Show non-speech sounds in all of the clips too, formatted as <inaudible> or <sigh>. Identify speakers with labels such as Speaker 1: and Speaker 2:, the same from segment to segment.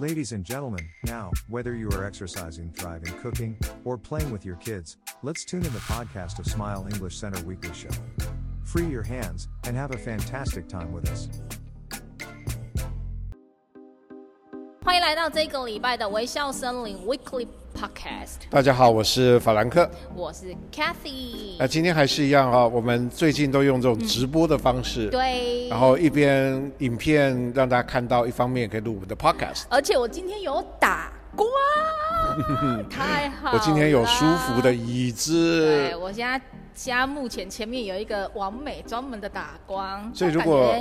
Speaker 1: Ladies and gentlemen, now, whether you are exercising, driving, cooking, or playing with your kids, let's tune in the podcast of Smile English Center Weekly Show. Free your hands and have a fantastic time with us.
Speaker 2: 欢迎来到这个礼拜的微笑森林 Weekly Podcast。
Speaker 3: 大家好，我是法兰克，
Speaker 2: 我是 Cathy。
Speaker 3: 那今天还是一样啊，我们最近都用这种直播的方式，
Speaker 2: 嗯、对，
Speaker 3: 然后一边影片让大家看到，一方面也可以录我们的 Podcast。
Speaker 2: 而且我今天有打光，<laughs> 太好了。
Speaker 3: 我今天有舒服的椅子。
Speaker 2: 对，我现在家目前前面有一个完美专门的打光，
Speaker 3: 所以如果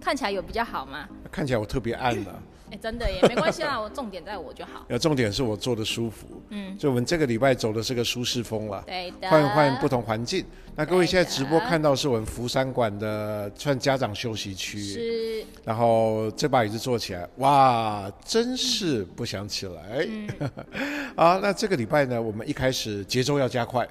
Speaker 2: 看起来有比较好吗？
Speaker 3: 看起来我特别暗了。
Speaker 2: 哎、欸，真的也没关系啦，我重点在我就好。
Speaker 3: 重点是我坐的舒服。嗯，就我们这个礼拜走的是个舒适风了。
Speaker 2: 对的。
Speaker 3: 换换不同环境。那各位现在直播看到是我们福山馆的算家长休息区。
Speaker 2: 是。然
Speaker 3: 后这把椅子坐起来，哇，真是不想起来。嗯。<laughs> 啊，那这个礼拜呢，我们一开始节奏要加快。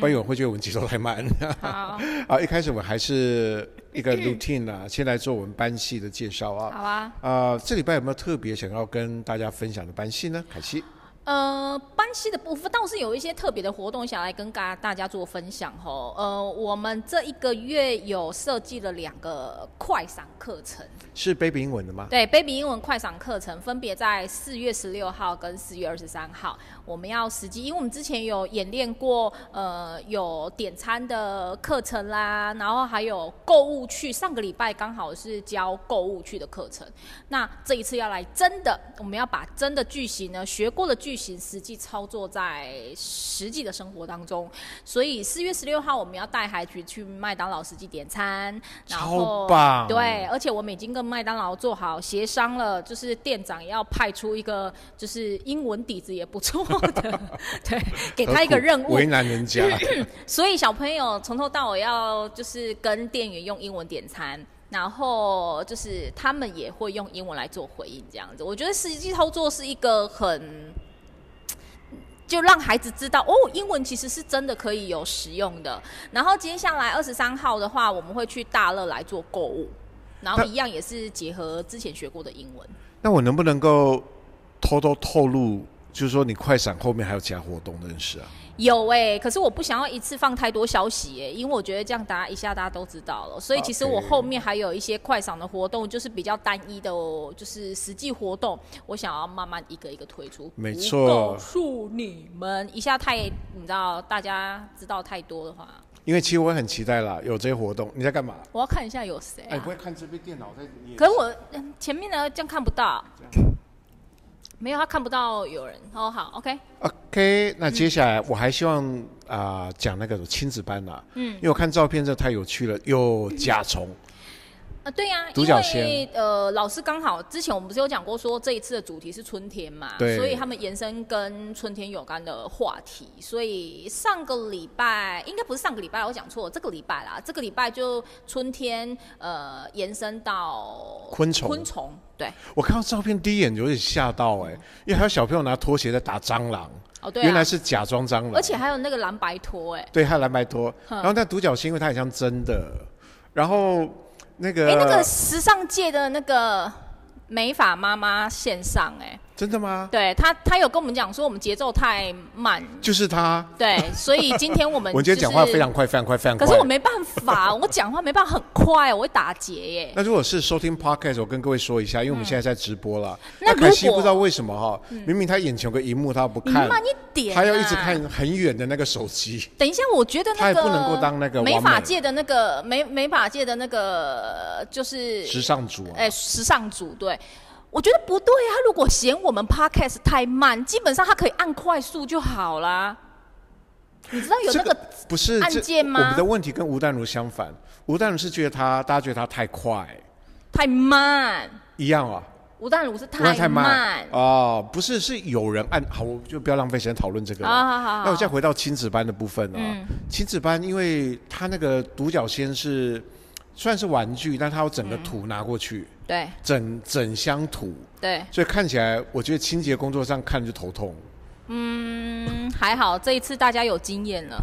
Speaker 3: 不然有人会觉得我们节奏太慢。好，<laughs> 啊，一开始我们还是一个 <coughs> routine 啊，先来做我们班系的介绍啊。
Speaker 2: 好啊。啊、
Speaker 3: 呃，这礼拜有没有特别想要跟大家分享的班系呢？凯西。
Speaker 2: 呃，班系的部分倒是有一些特别的活动想来跟大大家做分享吼。呃，我们这一个月有设计了两个快闪课程，
Speaker 3: 是 Baby 英文的吗？
Speaker 2: 对，Baby 英文快闪课程分别在四月十六号跟四月二十三号。我们要实际，因为我们之前有演练过，呃，有点餐的课程啦，然后还有购物去。上个礼拜刚好是教购物去的课程，那这一次要来真的，我们要把真的句型呢，学过的句型实际操作在实际的生活当中。所以四月十六号我们要带孩子去麦当劳实际点餐，然
Speaker 3: 后。
Speaker 2: 对，而且我们已经跟麦当劳做好协商了，就是店长要派出一个，就是英文底子也不错的。<laughs> 对，给他一个任务，
Speaker 3: 为难人家。<laughs>
Speaker 2: 所以小朋友从头到尾要就是跟店员用英文点餐，然后就是他们也会用英文来做回应，这样子。我觉得实际操作是一个很，就让孩子知道哦，英文其实是真的可以有实用的。然后接下来二十三号的话，我们会去大乐来做购物，然后一样也是结合之前学过的英文。
Speaker 3: 那我能不能够偷偷透露？就是说，你快闪后面还有其他活动认识啊？
Speaker 2: 有哎、欸，可是我不想要一次放太多消息哎、欸，因为我觉得这样大家一下大家都知道了。所以其实我后面还有一些快闪的活动，就是比较单一的，哦就是实际活动，我想要慢慢一个一个推出。
Speaker 3: 没错。告
Speaker 2: 诉你们一下太，你知道大家知道太多的话。
Speaker 3: 因为其实我很期待啦，有这些活动。你在干嘛？
Speaker 2: 我要看一下有谁、啊。
Speaker 3: 哎，不会看这边电脑在？
Speaker 2: 可是我前面呢，这样看不到。没有，他看不到有人。哦，好，OK。
Speaker 3: OK，那接下来我还希望啊讲、呃、那个亲子班啦。嗯。因为我看照片这太有趣了，有甲虫。
Speaker 2: 呃，对呀、啊，
Speaker 3: 独角仙。
Speaker 2: 因为呃，老师刚好之前我们不是有讲过说这一次的主题是春天嘛，对。所以他们延伸跟春天有关的话题。所以上个礼拜应该不是上个礼拜，我讲错了，这个礼拜啦，这个礼拜就春天呃延伸到
Speaker 3: 昆虫。
Speaker 2: 昆虫。对，
Speaker 3: 我看到照片第一眼有点吓到哎、欸，因为还有小朋友拿拖鞋在打蟑螂。
Speaker 2: 哦，对、啊，
Speaker 3: 原来是假装蟑螂。
Speaker 2: 而且还有那个蓝白拖哎。
Speaker 3: 对，还有蓝白拖。然后那独角仙，因为它很像真的。然后那个。哎，
Speaker 2: 那个时尚界的那个美发妈妈线上哎。
Speaker 3: 真的吗？
Speaker 2: 对他，他有跟我们讲说我们节奏太慢，
Speaker 3: 就是他。
Speaker 2: 对，所以今天我们、<laughs> 就是、
Speaker 3: 我今天讲话非常快，非常快，非常快。
Speaker 2: 可是我没办法，<laughs> 我讲话没办法很快，我会打结耶。
Speaker 3: 那如果是收听 podcast，我跟各位说一下，因为我们现在在直播了。
Speaker 2: 嗯、那
Speaker 3: 可惜不知道为什么哈，明明他眼前有个荧幕，他不看，
Speaker 2: 慢一点，
Speaker 3: 他要一直看很远的那个手机。
Speaker 2: 等一下，我觉得那个
Speaker 3: 他也不能够当那个
Speaker 2: 美法界的那个美美法界的那个就是
Speaker 3: 时尚主、啊，
Speaker 2: 哎，时尚主对。我觉得不对啊！他如果嫌我们 podcast 太慢，基本上他可以按快速就好啦。你知道有那个不是按键吗？
Speaker 3: 我们的问题跟吴淡如相反，吴淡如是觉得他，大家觉得他太快、
Speaker 2: 太慢
Speaker 3: 一样啊。
Speaker 2: 吴淡如是太慢，太慢
Speaker 3: 哦，不是，是有人按好，我就不要浪费时间讨论这个了。好好好。那我现在回到亲子班的部分啊，嗯、亲子班，因为他那个独角仙是算是玩具，但他有整个土拿过去。嗯
Speaker 2: 对，
Speaker 3: 整整箱土，
Speaker 2: 对，
Speaker 3: 所以看起来，我觉得清洁工作上看着就头痛。
Speaker 2: 嗯，还好这一次大家有经验了。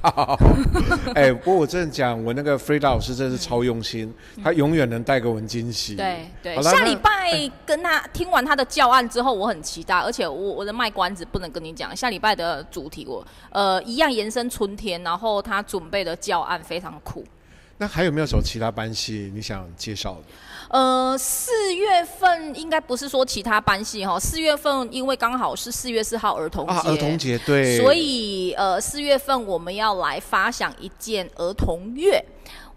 Speaker 2: <laughs>
Speaker 3: 哎，不过我真的讲，我那个 Frida 老师真的是超用心，嗯、他永远能带给我们惊喜。
Speaker 2: 对对，下礼拜跟他听完他的教案之后，我很期待，而且我我的卖关子不能跟你讲，下礼拜的主题我呃一样延伸春天，然后他准备的教案非常酷。
Speaker 3: 那还有没有什么其他班系你想介绍的？
Speaker 2: 呃，四月份应该不是说其他班系哈，四月份因为刚好是四月四号儿童节，
Speaker 3: 啊，儿童节对，
Speaker 2: 所以呃四月份我们要来发想一件儿童乐。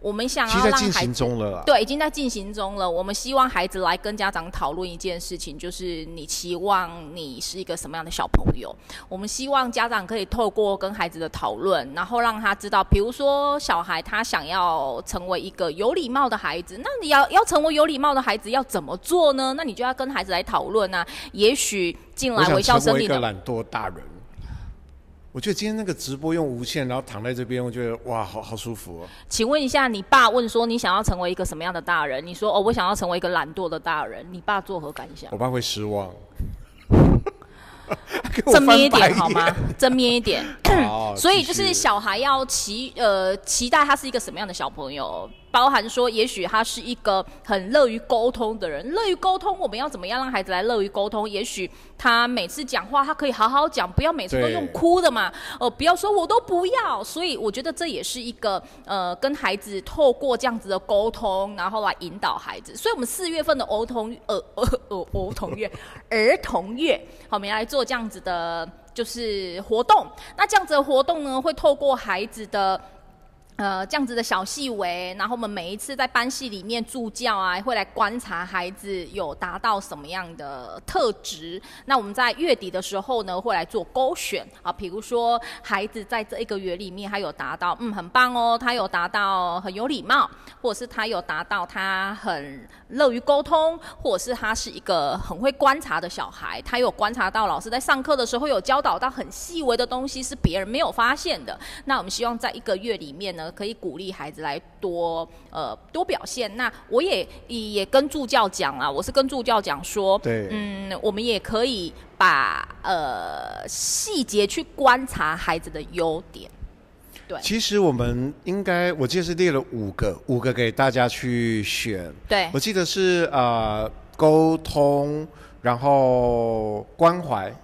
Speaker 2: 我们想要让孩子，对，已经在进行中了。我们希望孩子来跟家长讨论一件事情，就是你期望你是一个什么样的小朋友。我们希望家长可以透过跟孩子的讨论，然后让他知道，比如说小孩他想要成为一个有礼貌的孩子，那你要要成为有礼貌的孩子要怎么做呢？那你就要跟孩子来讨论啊。也许进来微笑森林的
Speaker 3: 一个懒惰大人。我觉得今天那个直播用无线，然后躺在这边，我觉得哇，好好舒服哦。
Speaker 2: 请问一下，你爸问说你想要成为一个什么样的大人？你说哦，我想要成为一个懒惰的大人。你爸作何感想？
Speaker 3: 我爸会失望。<laughs>
Speaker 2: 正面一点好吗？正面一点。<clears throat> 所以就是小孩要期呃期待他是一个什么样的小朋友。包含说，也许他是一个很乐于沟通的人。乐于沟通，我们要怎么样让孩子来乐于沟通？也许他每次讲话，他可以好好讲，不要每次都用哭的嘛。哦、呃，不要说我都不要。所以我觉得这也是一个呃，跟孩子透过这样子的沟通，然后来引导孩子。所以我们四月份的儿童呃呃呃儿童月儿童月，好，我们要来做这样子的，就是活动。那这样子的活动呢，会透过孩子的。呃，这样子的小细微，然后我们每一次在班系里面助教啊，会来观察孩子有达到什么样的特质。那我们在月底的时候呢，会来做勾选啊，比如说孩子在这一个月里面，他有达到，嗯，很棒哦，他有达到很有礼貌，或者是他有达到他很乐于沟通，或者是他是一个很会观察的小孩，他有观察到老师在上课的时候有教导到很细微的东西是别人没有发现的。那我们希望在一个月里面呢。可以鼓励孩子来多呃多表现。那我也也跟助教讲啊，我是跟助教讲说，
Speaker 3: 对，
Speaker 2: 嗯，我们也可以把呃细节去观察孩子的优点。对，
Speaker 3: 其实我们应该，我记得是列了五个，五个给大家去选。
Speaker 2: 对，
Speaker 3: 我记得是呃沟通，然后关怀。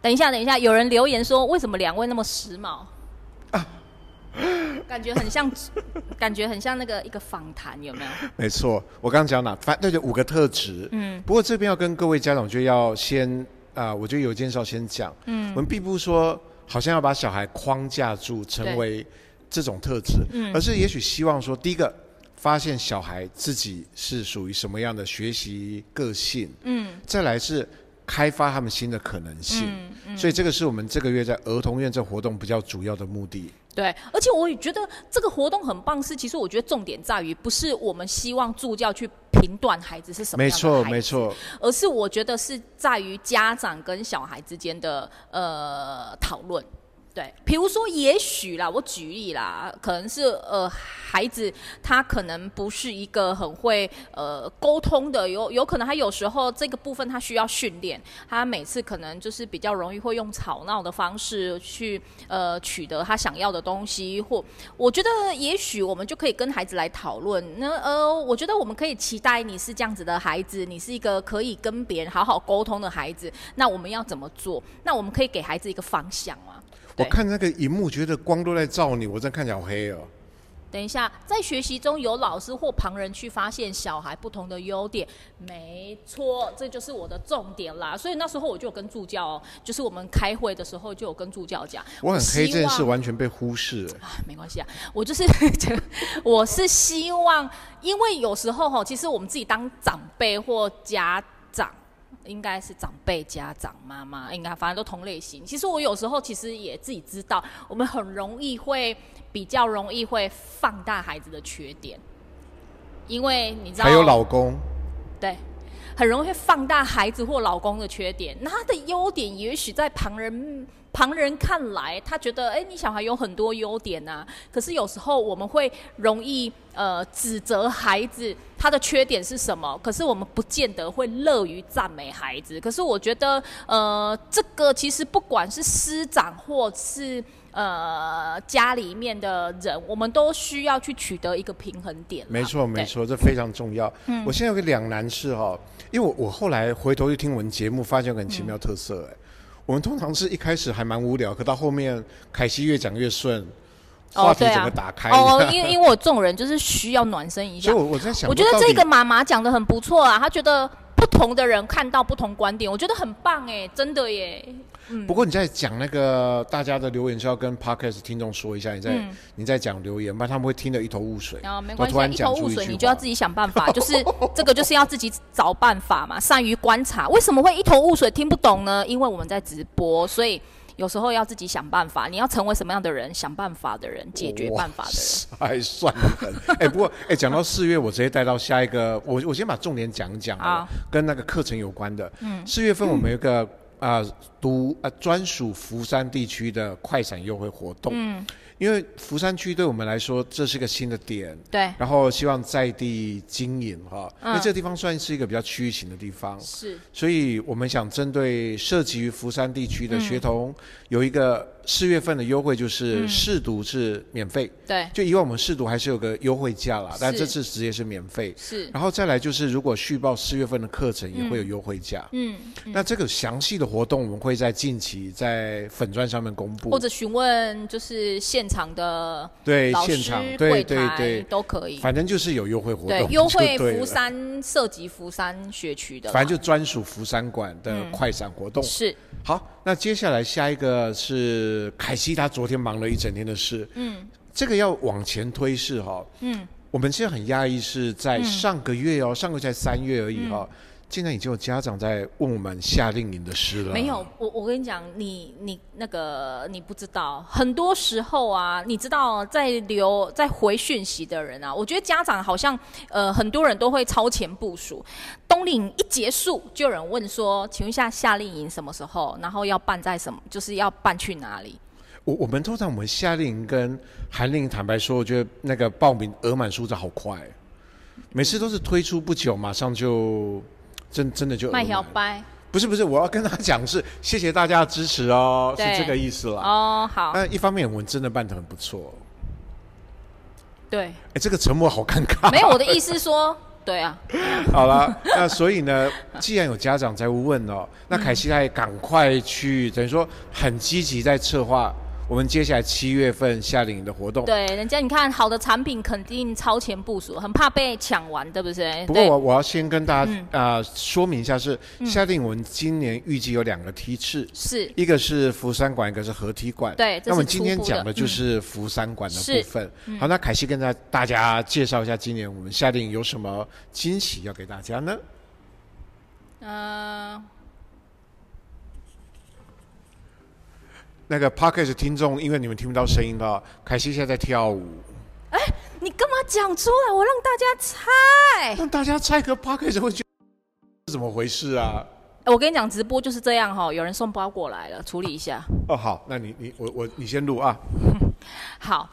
Speaker 2: 等一下，等一下，有人留言说，为什么两位那么时髦？感觉很像，<laughs> 感觉很像那个一个访谈，有没有？
Speaker 3: 没错，我刚刚讲哪？反对，就五个特质。嗯。不过这边要跟各位家长就要先啊、呃，我觉得有件事要先讲。嗯。我们并不是说好像要把小孩框架住，成为这种特质。嗯。而是也许希望说，第一个发现小孩自己是属于什么样的学习个性。嗯。再来是开发他们新的可能性。嗯。嗯。所以这个是我们这个月在儿童院这活动比较主要的目的。
Speaker 2: 对，而且我也觉得这个活动很棒，是其实我觉得重点在于，不是我们希望助教去评断孩子是什么样的孩子，
Speaker 3: 没错没错，
Speaker 2: 而是我觉得是在于家长跟小孩之间的呃讨论。对，比如说，也许啦，我举例啦，可能是呃，孩子他可能不是一个很会呃沟通的，有有可能他有时候这个部分他需要训练，他每次可能就是比较容易会用吵闹的方式去呃取得他想要的东西，或我觉得也许我们就可以跟孩子来讨论，那呃，我觉得我们可以期待你是这样子的孩子，你是一个可以跟别人好好沟通的孩子，那我们要怎么做？那我们可以给孩子一个方向啊。
Speaker 3: 我看那个荧幕，觉得光都在照你，我真看起来好黑哦。
Speaker 2: 等一下，在学习中有老师或旁人去发现小孩不同的优点，没错，这就是我的重点啦。所以那时候我就有跟助教，哦就是我们开会的时候就有跟助教讲，
Speaker 3: 我很黑这件事完全被忽视了。
Speaker 2: 啊，没关系啊，我就是，<laughs> 我是希望，因为有时候哈，其实我们自己当长辈或家长。应该是长辈、家长、妈妈，应该反正都同类型。其实我有时候其实也自己知道，我们很容易会比较容易会放大孩子的缺点，因为你知道，
Speaker 3: 还有老公，
Speaker 2: 对，很容易会放大孩子或老公的缺点。那他的优点，也许在旁人旁人看来，他觉得，哎，你小孩有很多优点呐、啊。可是有时候我们会容易呃指责孩子他的缺点是什么，可是我们不见得会乐于赞美孩子。可是我觉得，呃，这个其实不管是师长或是呃，家里面的人，我们都需要去取得一个平衡点。
Speaker 3: 没错，没错，这非常重要。嗯，我现在有个两难事哈，因为我我后来回头去听我们节目，发现很奇妙特色哎、嗯，我们通常是一开始还蛮无聊，可到后面凯西越讲越顺，话题整个打开。
Speaker 2: 哦，因为、哦、因为我这种人就是需要暖身一下。
Speaker 3: 所以我我在想，
Speaker 2: 我觉得这个妈妈讲的很不错啊，她觉得不同的人看到不同观点，我觉得很棒哎，真的耶。嗯、不
Speaker 3: 过你在讲那个大家的留言是要跟 Podcast 听众说一下，你在、嗯、你在讲留言，不然他们会听得一头雾水。
Speaker 2: 啊，没关系，一头雾水你就要自己想办法，<laughs> 就是这个就是要自己找办法嘛，善于观察。为什么会一头雾水听不懂呢？因为我们在直播，所以有时候要自己想办法。你要成为什么样的人？想办法的人，解决办法的人。
Speaker 3: 还算很 <laughs> 哎、欸，不过哎，讲、欸、到四月，我直接带到下一个，我我先把重点讲一讲啊，跟那个课程有关的。嗯，四月份我们有个。嗯啊，独啊专属福山地区的快闪优惠活动。嗯。因为福山区对我们来说，这是个新的点，
Speaker 2: 对，
Speaker 3: 然后希望在地经营哈、嗯，因为这个地方算是一个比较区域型的地方，
Speaker 2: 是，
Speaker 3: 所以我们想针对涉及于福山地区的学童，有一个四月份的优惠，就是试读是免费，对、嗯，就以往我们试读还是有个优惠价啦，但这次直接是免费，是，然后再来就是如果续报四月份的课程，也会有优惠价，嗯，嗯，那这个详细的活动我们会在近期在粉砖上面公布，
Speaker 2: 或者询问就是现。场的
Speaker 3: 对现场对对对。
Speaker 2: 都可以，
Speaker 3: 反正就是有优惠活动，对
Speaker 2: 优惠福山涉及福山学区的，
Speaker 3: 反正就专属福山馆的快闪活动、嗯、
Speaker 2: 是。
Speaker 3: 好，那接下来下一个是凯西，他昨天忙了一整天的事，嗯，这个要往前推是哈，嗯，我们现在很压抑是在上个月哦，嗯、上个月才三月而已哈。嗯现在已经有家长在问我们夏令营的事了。
Speaker 2: 没有，我我跟你讲，你你那个你不知道，很多时候啊，你知道在留在回讯息的人啊，我觉得家长好像呃很多人都会超前部署。冬令营一结束，就有人问说，请问一下夏令营什么时候？然后要办在什么？就是要办去哪里？
Speaker 3: 我我们通常我们夏令营跟寒令营，坦白说，我觉得那个报名额满数字好快，每次都是推出不久，马上就。真真的就
Speaker 2: 卖小白，
Speaker 3: 不是不是，我要跟他讲是谢谢大家的支持哦，是这个意思了。
Speaker 2: 哦，好。
Speaker 3: 那一方面我们真的办的很不错。
Speaker 2: 对。
Speaker 3: 哎，这个沉默好尴尬。
Speaker 2: 没有，我的意思是说，对啊。<laughs>
Speaker 3: 好了，那所以呢，既然有家长在问哦，那凯西他也赶快去，等于说很积极在策划。我们接下来七月份夏令营的活动，
Speaker 2: 对，人家你看好的产品肯定超前部署，很怕被抢完，对不对？
Speaker 3: 不过我我要先跟大家啊、说明一下是，是夏令营我们今年预计有两个梯次，是一个是福山馆，一个是合体馆。对，那我们今天讲的就是福山馆的部分。嗯、好，那凯西跟大大家介绍一下今年我们夏令营有什么惊喜要给大家呢？嗯、呃。那个 Podcast 听众，因为你们听不到声音了，凯西现在在跳舞。
Speaker 2: 哎，你干嘛讲出来？我让大家猜。
Speaker 3: 让大家猜个 Podcast 会觉得是 <laughs> 怎么回事啊？
Speaker 2: 我跟你讲，直播就是这样哈，有人送包过来了，处理一下。
Speaker 3: 哦，好，那你你我我你先录啊。<laughs>
Speaker 2: 好。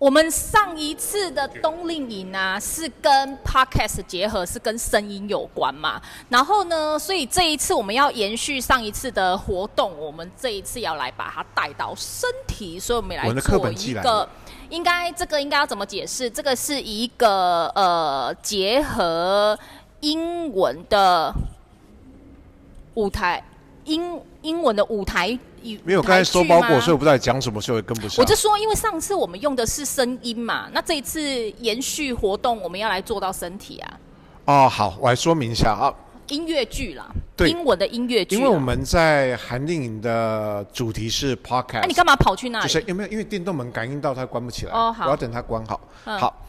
Speaker 2: 我们上一次的冬令营啊，是跟 podcast 结合，是跟声音有关嘛。然后呢，所以这一次我们要延续上一次的活动，我们这一次要来把它带到身体，所以我们来做一个，应该这个应该要怎么解释？这个是一个呃结合英文的舞台，英英文的舞台。
Speaker 3: 没有，刚才收包裹，所以我不知道你讲什么，所以我跟不上。
Speaker 2: 我就说，因为上次我们用的是声音嘛，那这一次延续活动，我们要来做到身体啊。
Speaker 3: 哦，好，我来说明一下啊。
Speaker 2: 音乐剧啦，对，英文的音乐剧。
Speaker 3: 因为我们在韩电影的主题是 podcast。那、
Speaker 2: 啊、你干嘛跑去那里？
Speaker 3: 就是有没有？因为电动门感应到它关不起来。哦，好。我要等它关好。嗯、好。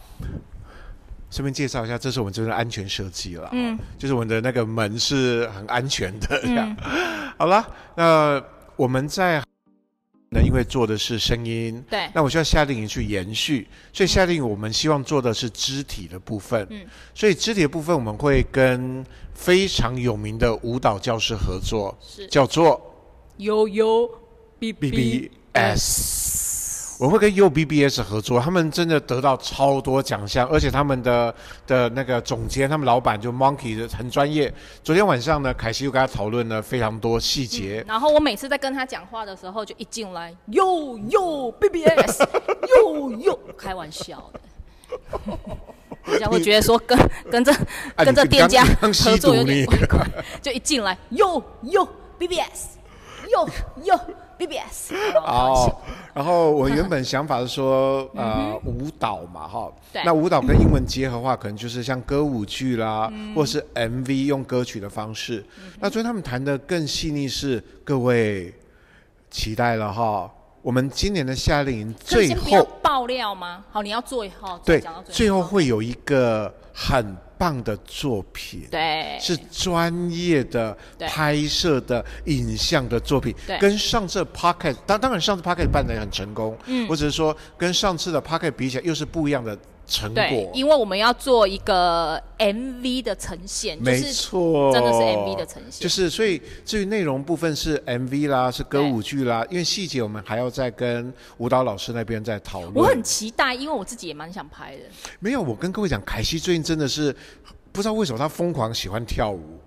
Speaker 3: 顺便介绍一下，这是我们这边的安全设计了。嗯。就是我们的那个门是很安全的。这样。嗯、好了，那。我们在，那因为做的是声音，
Speaker 2: 对，
Speaker 3: 那我需要夏令营去延续，所以夏令营我们希望做的是肢体的部分，
Speaker 2: 嗯，所
Speaker 3: 以肢体的部分我们会跟非常有名的舞蹈教师合作，
Speaker 2: 是。
Speaker 3: 叫做
Speaker 2: Yo Yo
Speaker 3: BBS。我会跟 UBBS 合作，他们真的得到超多奖项，而且他们的的那个总监，他们老板就 Monkey 很专业。昨天晚上呢，凯西又跟他讨论了非常多细节、
Speaker 2: 嗯。然后我每次在跟他讲话的时候，就一进来 Yo Yo BBS Yo Yo，<laughs> 开玩笑的，<laughs> 人家会觉得说跟跟这跟这店家合作有点怪怪，就一进来 Yo Yo BBS Yo Yo。
Speaker 3: 哦，然后我原本想法是说，<laughs> 呃，舞蹈嘛，哈，那舞蹈跟英文结合的话，可能就是像歌舞剧啦，嗯、或是 MV 用歌曲的方式。嗯、那所以他们谈的更细腻，是各位期待了哈。我们今年的夏令营最后
Speaker 2: 爆料吗？好，你要做一号，
Speaker 3: 对，最后会有一个很。棒的作品，
Speaker 2: 对，
Speaker 3: 是专业的拍摄的影像的作品，
Speaker 2: 对，
Speaker 3: 跟上次 Pocket，当当然上次 Pocket 办得很成功，嗯，我只是说跟上次的 Pocket 比起来又是不一样的。成果，
Speaker 2: 因为我们要做一个 MV 的呈现，
Speaker 3: 没错，
Speaker 2: 真的是 MV 的呈现。
Speaker 3: 就是所以至于内容部分是 MV 啦，是歌舞剧啦，因为细节我们还要再跟舞蹈老师那边再讨论。
Speaker 2: 我很期待，因为我自己也蛮想拍的。
Speaker 3: 没有，我跟各位讲，凯西最近真的是不知道为什么他疯狂喜欢跳舞。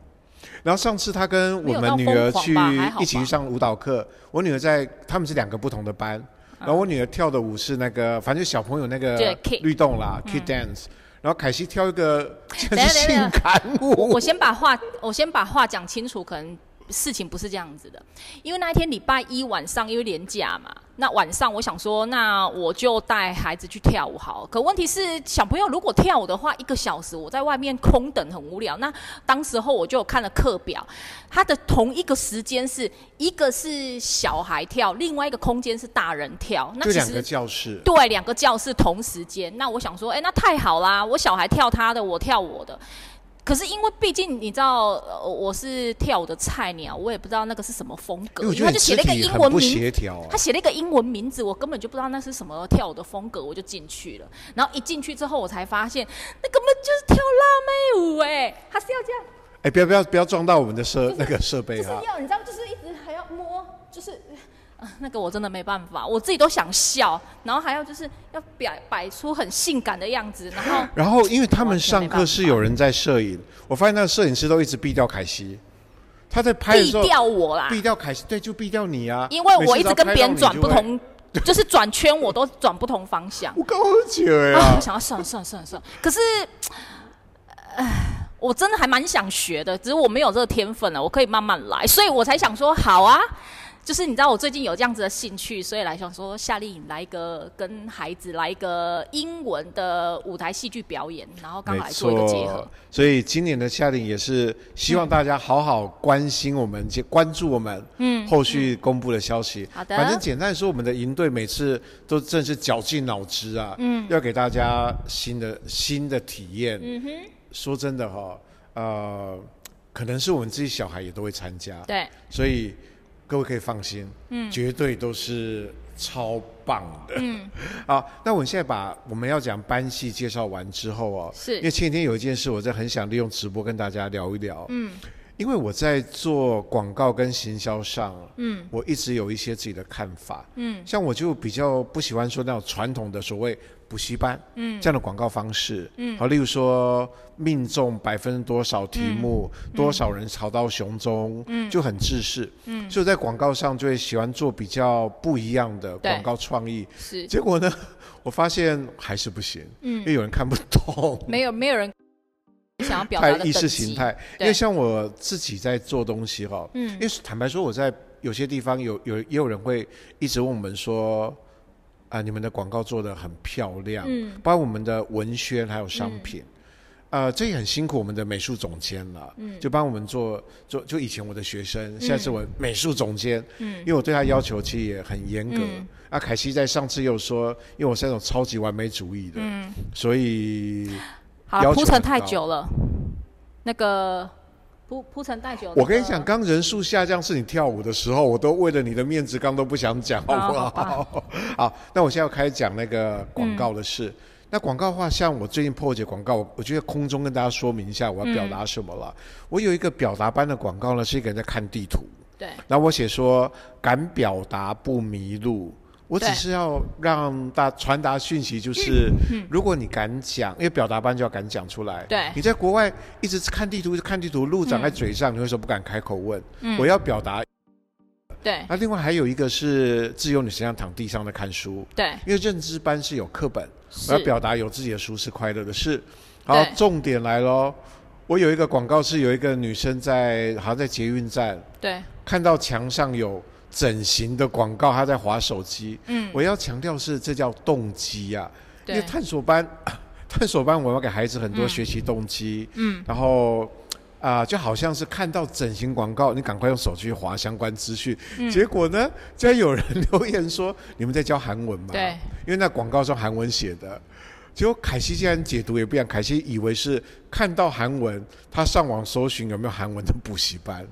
Speaker 3: 然后上次他跟我们女儿去一起去上舞蹈课，我女儿在他们是两个不同的班。然后我女儿跳的舞是那个，反正小朋友那个律动啦，Kid Dance。然后凯西跳一个 <laughs> 就是性感舞。
Speaker 2: 我先把话，我先把话讲清楚，可能。事情不是这样子的，因为那一天礼拜一晚上因为连假嘛，那晚上我想说，那我就带孩子去跳舞好。可问题是，小朋友如果跳舞的话，一个小时我在外面空等很无聊。那当时候我就看了课表，他的同一个时间是一个是小孩跳，另外一个空间是大人跳。那
Speaker 3: 两个教室。
Speaker 2: 对，两个教室同时间。那我想说，哎，那太好啦，我小孩跳他的，我跳我的。可是因为毕竟你知道，呃，我是跳舞的菜鸟，我也不知道那个是什么风格。
Speaker 3: 因为
Speaker 2: 他就写了一个英文名，
Speaker 3: 啊、
Speaker 2: 他写了一个英文名字，我根本就不知道那是什么跳舞的风格，我就进去了。然后一进去之后，我才发现那根本就是跳辣妹舞哎，他是要这样。
Speaker 3: 哎，不要不要不要撞到我们的设那个设备哈。
Speaker 2: 就是要你知道，就是一直还要摸，就是。那个我真的没办法，我自己都想笑，然后还要就是要表摆出很性感的样子，然后 <gasps>
Speaker 3: 然后因为他们上课是有人在摄影，我发现那个摄影师都一直避掉凯西，他在拍的时候
Speaker 2: 避掉我啦，
Speaker 3: 避掉凯西，对，就避掉你啊，
Speaker 2: 因为我一直跟别人转不同，就，就是转圈我都转不同方向。
Speaker 3: 我刚喝酒呀，
Speaker 2: 我想要算了算了算了算了，可是，哎，我真的还蛮想学的，只是我没有这个天分了，我可以慢慢来，所以我才想说好啊。就是你知道我最近有这样子的兴趣，所以来想说夏令营来一个跟孩子来一个英文的舞台戏剧表演，然后刚好来做一个结合。
Speaker 3: 所以今年的夏令营也是希望大家好好关心我们，嗯、关注我们，嗯，后续公布的消息。好的、嗯。反正简单说，我们的营队每次都真是绞尽脑汁啊，嗯，要给大家新的新的体验。嗯哼。说真的哈，呃，可能是我们自己小孩也都会参加。
Speaker 2: 对。
Speaker 3: 所以。各位可以放心，嗯，绝对都是超棒的，嗯，<laughs> 好，那我们现在把我们要讲班戏介绍完之后哦，
Speaker 2: 是，
Speaker 3: 因为前几天有一件事，我在很想利用直播跟大家聊一聊，嗯，因为我在做广告跟行销上，嗯，我一直有一些自己的看法，嗯，像我就比较不喜欢说那种传统的所谓。补习班，嗯，这样的广告方式，嗯，好，例如说命中百分之多少题目，嗯、多少人考到熊中，嗯，就很制式，嗯，所以在广告上就会喜欢做比较不一样的广告创意，是，结果呢，我发现还是不行，嗯，因为有人看不懂，
Speaker 2: 没有没有人想要表达的
Speaker 3: 意识形态，因为像我自己在做东西哈，嗯，因为坦白说我在有些地方有有也有人会一直问我们说。啊，你们的广告做的很漂亮，嗯，包括我们的文宣还有商品，嗯、呃，这也很辛苦我们的美术总监了，嗯，就帮我们做做，就以前我的学生，现在是我美术总监，嗯，因为我对他要求其实也很严格，嗯、啊，凯西在上次又说，因为我是那种超级完美主义的，嗯，所以
Speaker 2: 好了，铺陈太久了，那个铺铺陈太久了。
Speaker 3: 我跟你讲，刚人数下降是你跳舞的时候，我都为了你的面子，刚都不想讲，好不好？<laughs> 好，那我现在要开始讲那个广告的事。嗯、那广告的话，像我最近破解广告，我觉得空中跟大家说明一下我要表达什么了。嗯、我有一个表达班的广告呢，是一个人在看地图。
Speaker 2: 对。
Speaker 3: 然后我写说，敢表达不迷路。我只是要让大传达讯息，就是如果你敢讲，因为表达班就要敢讲出来。
Speaker 2: 对，
Speaker 3: 你在国外一直看地图，看地图，路长在嘴上，你为什么不敢开口问？我要表达。
Speaker 2: 对。
Speaker 3: 那另外还有一个是自由女神像躺地上的看书。
Speaker 2: 对。
Speaker 3: 因为认知班是有课本，我要表达有自己的书是快乐的事。好，重点来喽！我有一个广告是有一个女生在，好像在捷运站，
Speaker 2: 对，看
Speaker 3: 到墙上有。整形的广告，他在划手机。
Speaker 2: 嗯，
Speaker 3: 我要强调是这叫动机呀、啊，因为探索班，<laughs> 探索班我要给孩子很多学习动机。
Speaker 2: 嗯，
Speaker 3: 然后啊、呃，就好像是看到整形广告，你赶快用手机去滑相关资讯。嗯，结果呢，竟然有人留言说你们在教韩文吗？
Speaker 2: 对，
Speaker 3: 因为那广告是韩文写的。结果凯西竟然解读也不一样，凯西以为是看到韩文，他上网搜寻有没有韩文的补习班。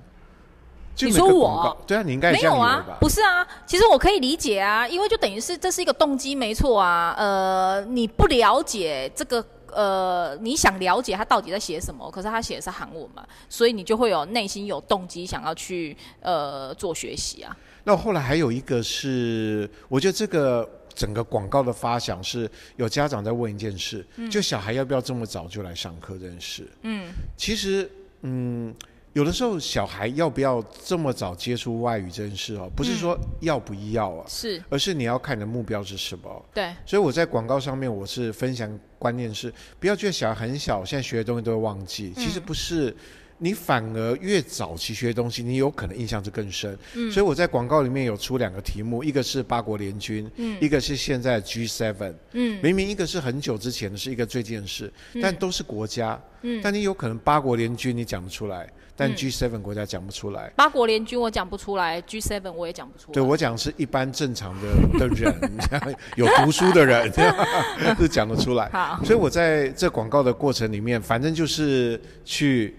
Speaker 2: 你说我
Speaker 3: 对啊，你应该
Speaker 2: 没有啊？不是啊，其实我可以理解啊，因为就等于是这是一个动机，没错啊。呃，你不了解这个，呃，你想了解他到底在写什么，可是他写的是韩文嘛，所以你就会有内心有动机想要去呃做学习啊。
Speaker 3: 那后来还有一个是，我觉得这个整个广告的发想是有家长在问一件事，嗯、就小孩要不要这么早就来上课这件事。
Speaker 2: 嗯，
Speaker 3: 其实嗯。有的时候，小孩要不要这么早接触外语这件事哦，不是说要不要啊，
Speaker 2: 是，
Speaker 3: 而是你要看你的目标是什么。
Speaker 2: 对，
Speaker 3: 所以我在广告上面，我是分享观念是，不要觉得小孩很小，现在学的东西都会忘记，其实不是。你反而越早期学东西，你有可能印象就更深。嗯，所以我在广告里面有出两个题目，一个是八国联军，嗯，一个是现在 G7，嗯，明明一个是很久之前的事，一个最近的事，但都是国家，嗯，但你有可能八国联军你讲得出来，但 G7 国家讲不出来。
Speaker 2: 八国联军我讲不出来，G7 我也讲不出来。
Speaker 3: 对，我讲是一般正常的的人，<laughs> 有读书的人，<laughs> 是讲得出来。
Speaker 2: 好，
Speaker 3: 所以我在这广告的过程里面，反正就是去。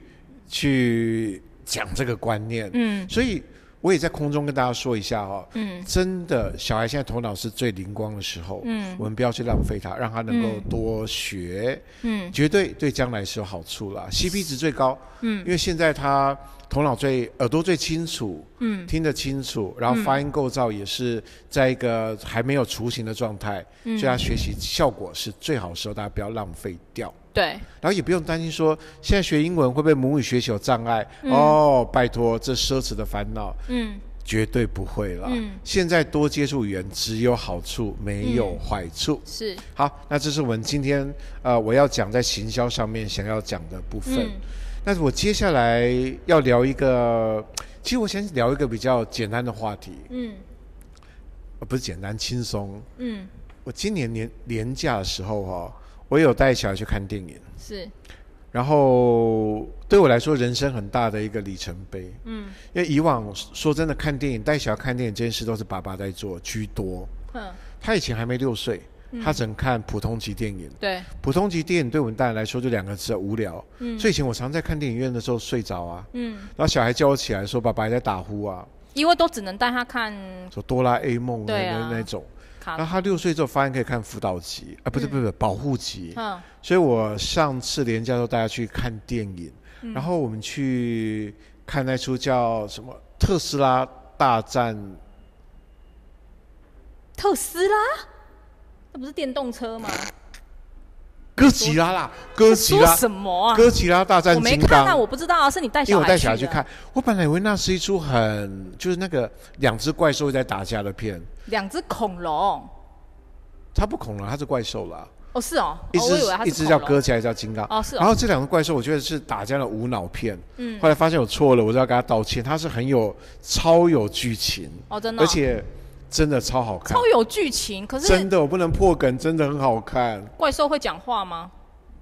Speaker 3: 去讲这个观念，
Speaker 2: 嗯，
Speaker 3: 所以我也在空中跟大家说一下哦，
Speaker 2: 嗯，
Speaker 3: 真的，小孩现在头脑是最灵光的时候，
Speaker 2: 嗯，
Speaker 3: 我们不要去浪费它，让他能够多学，
Speaker 2: 嗯，
Speaker 3: 绝对对将来是有好处啦，CP 值最高，
Speaker 2: 嗯，
Speaker 3: 因为现在他。头脑最耳朵最清楚，
Speaker 2: 嗯，
Speaker 3: 听得清楚，然后发音构造也是在一个还没有雏形的状态，嗯，所以他学习效果是最好的时候，大家不要浪费掉。
Speaker 2: 对，
Speaker 3: 然后也不用担心说现在学英文会不会母语学习有障碍，
Speaker 2: 嗯，
Speaker 3: 哦，拜托，这奢侈的烦恼，
Speaker 2: 嗯，
Speaker 3: 绝对不会了。
Speaker 2: 嗯，
Speaker 3: 现在多接触语言只有好处没有坏处。
Speaker 2: 嗯，是，
Speaker 3: 好，那这是我们今天呃我要讲在行销上面想要讲的部分。
Speaker 2: 嗯。
Speaker 3: 但是我接下来要聊一个，其实我想聊一个比较简单的话题，
Speaker 2: 嗯，
Speaker 3: 不是简单轻松，
Speaker 2: 嗯，
Speaker 3: 我今年年年假的时候哈，我有带小孩去看电影，
Speaker 2: 是，
Speaker 3: 然后对我来说人生很大的一个里程碑，
Speaker 2: 嗯，
Speaker 3: 因为以往说真的看电影带小孩看电影这件事都是爸爸在做居多，
Speaker 2: 嗯，
Speaker 3: 他以前还没六岁。他只能看普通级电影，
Speaker 2: 对，
Speaker 3: 普通级电影对我们大人来说就两个字，无聊。嗯，所以以前我常在看电影院的时候睡着啊，
Speaker 2: 嗯，
Speaker 3: 然后小孩叫我起来说：“爸爸还在打呼啊。”
Speaker 2: 因为都只能带他看，
Speaker 3: 说哆啦 A 梦那那那种。然后他六岁之后发现可以看辅导级啊，不是不是不是保护级。
Speaker 2: 嗯，
Speaker 3: 所以我上次连假都带他去看电影，然后我们去看那出叫什么《特斯拉大战》。
Speaker 2: 特斯拉。那不是电动车吗？
Speaker 3: 哥吉拉啦，哥吉拉
Speaker 2: 什么啊？
Speaker 3: 哥吉拉大战金刚。我没看
Speaker 2: 啊，我不知道啊，是你带小孩去。
Speaker 3: 因为我带小孩去看，我本来以为那是一出很就是那个两只怪兽在打架的片。
Speaker 2: 两只恐龙？
Speaker 3: 它不恐龙，它是怪兽啦。
Speaker 2: 哦，是哦。
Speaker 3: 一只一只叫哥吉拉，叫金刚。
Speaker 2: 哦，是。
Speaker 3: 然后这两个怪兽，我觉得是打架的无脑片。
Speaker 2: 嗯。
Speaker 3: 后来发现我错了，我就要跟他道歉。他是很有超有剧情。
Speaker 2: 哦，真的。
Speaker 3: 而且。真的超好看，
Speaker 2: 超有剧情。可是
Speaker 3: 真的，我不能破梗，真的很好看。
Speaker 2: 怪兽会讲话吗？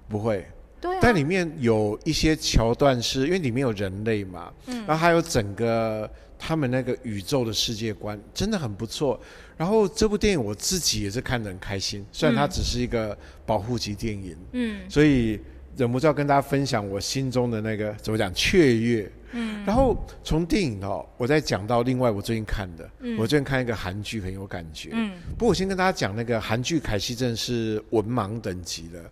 Speaker 3: 不会。
Speaker 2: 对啊。
Speaker 3: 但里面有一些桥段是因为里面有人类嘛，
Speaker 2: 嗯，
Speaker 3: 然后还有整个他们那个宇宙的世界观真的很不错。然后这部电影我自己也是看得很开心，虽然它只是一个保护级电影，
Speaker 2: 嗯，
Speaker 3: 所以忍不住要跟大家分享我心中的那个怎么讲雀跃。嗯，然后从电影哦，我再讲到另外我最近看的，嗯、我最近看一个韩剧很有感觉。嗯，不过我先跟大家讲那个韩剧，凯西真的是文盲等级的，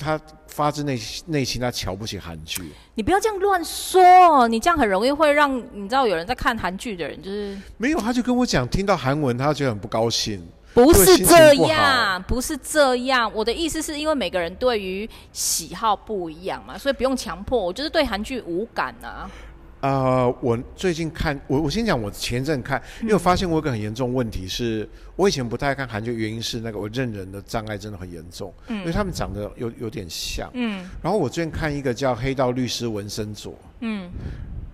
Speaker 3: 他发自内内心他瞧不起韩剧。
Speaker 2: 你不要这样乱说，你这样很容易会让你知道有人在看韩剧的人就是
Speaker 3: 没有，他就跟我讲，听到韩文他觉得很不高兴。
Speaker 2: 不是这样，不是这样。我的意思是因为每个人对于喜好不一样嘛，所以不用强迫。我就是对韩剧无感啊。
Speaker 3: 呃，我最近看我我先讲我前阵看，因为我发现我有个很严重问题是，是我以前不太爱看韩剧，原因是那个我认人的障碍真的很严重，嗯，因为他们长得有有点像，嗯，然后我最近看一个叫《黑道律师文森佐》，嗯，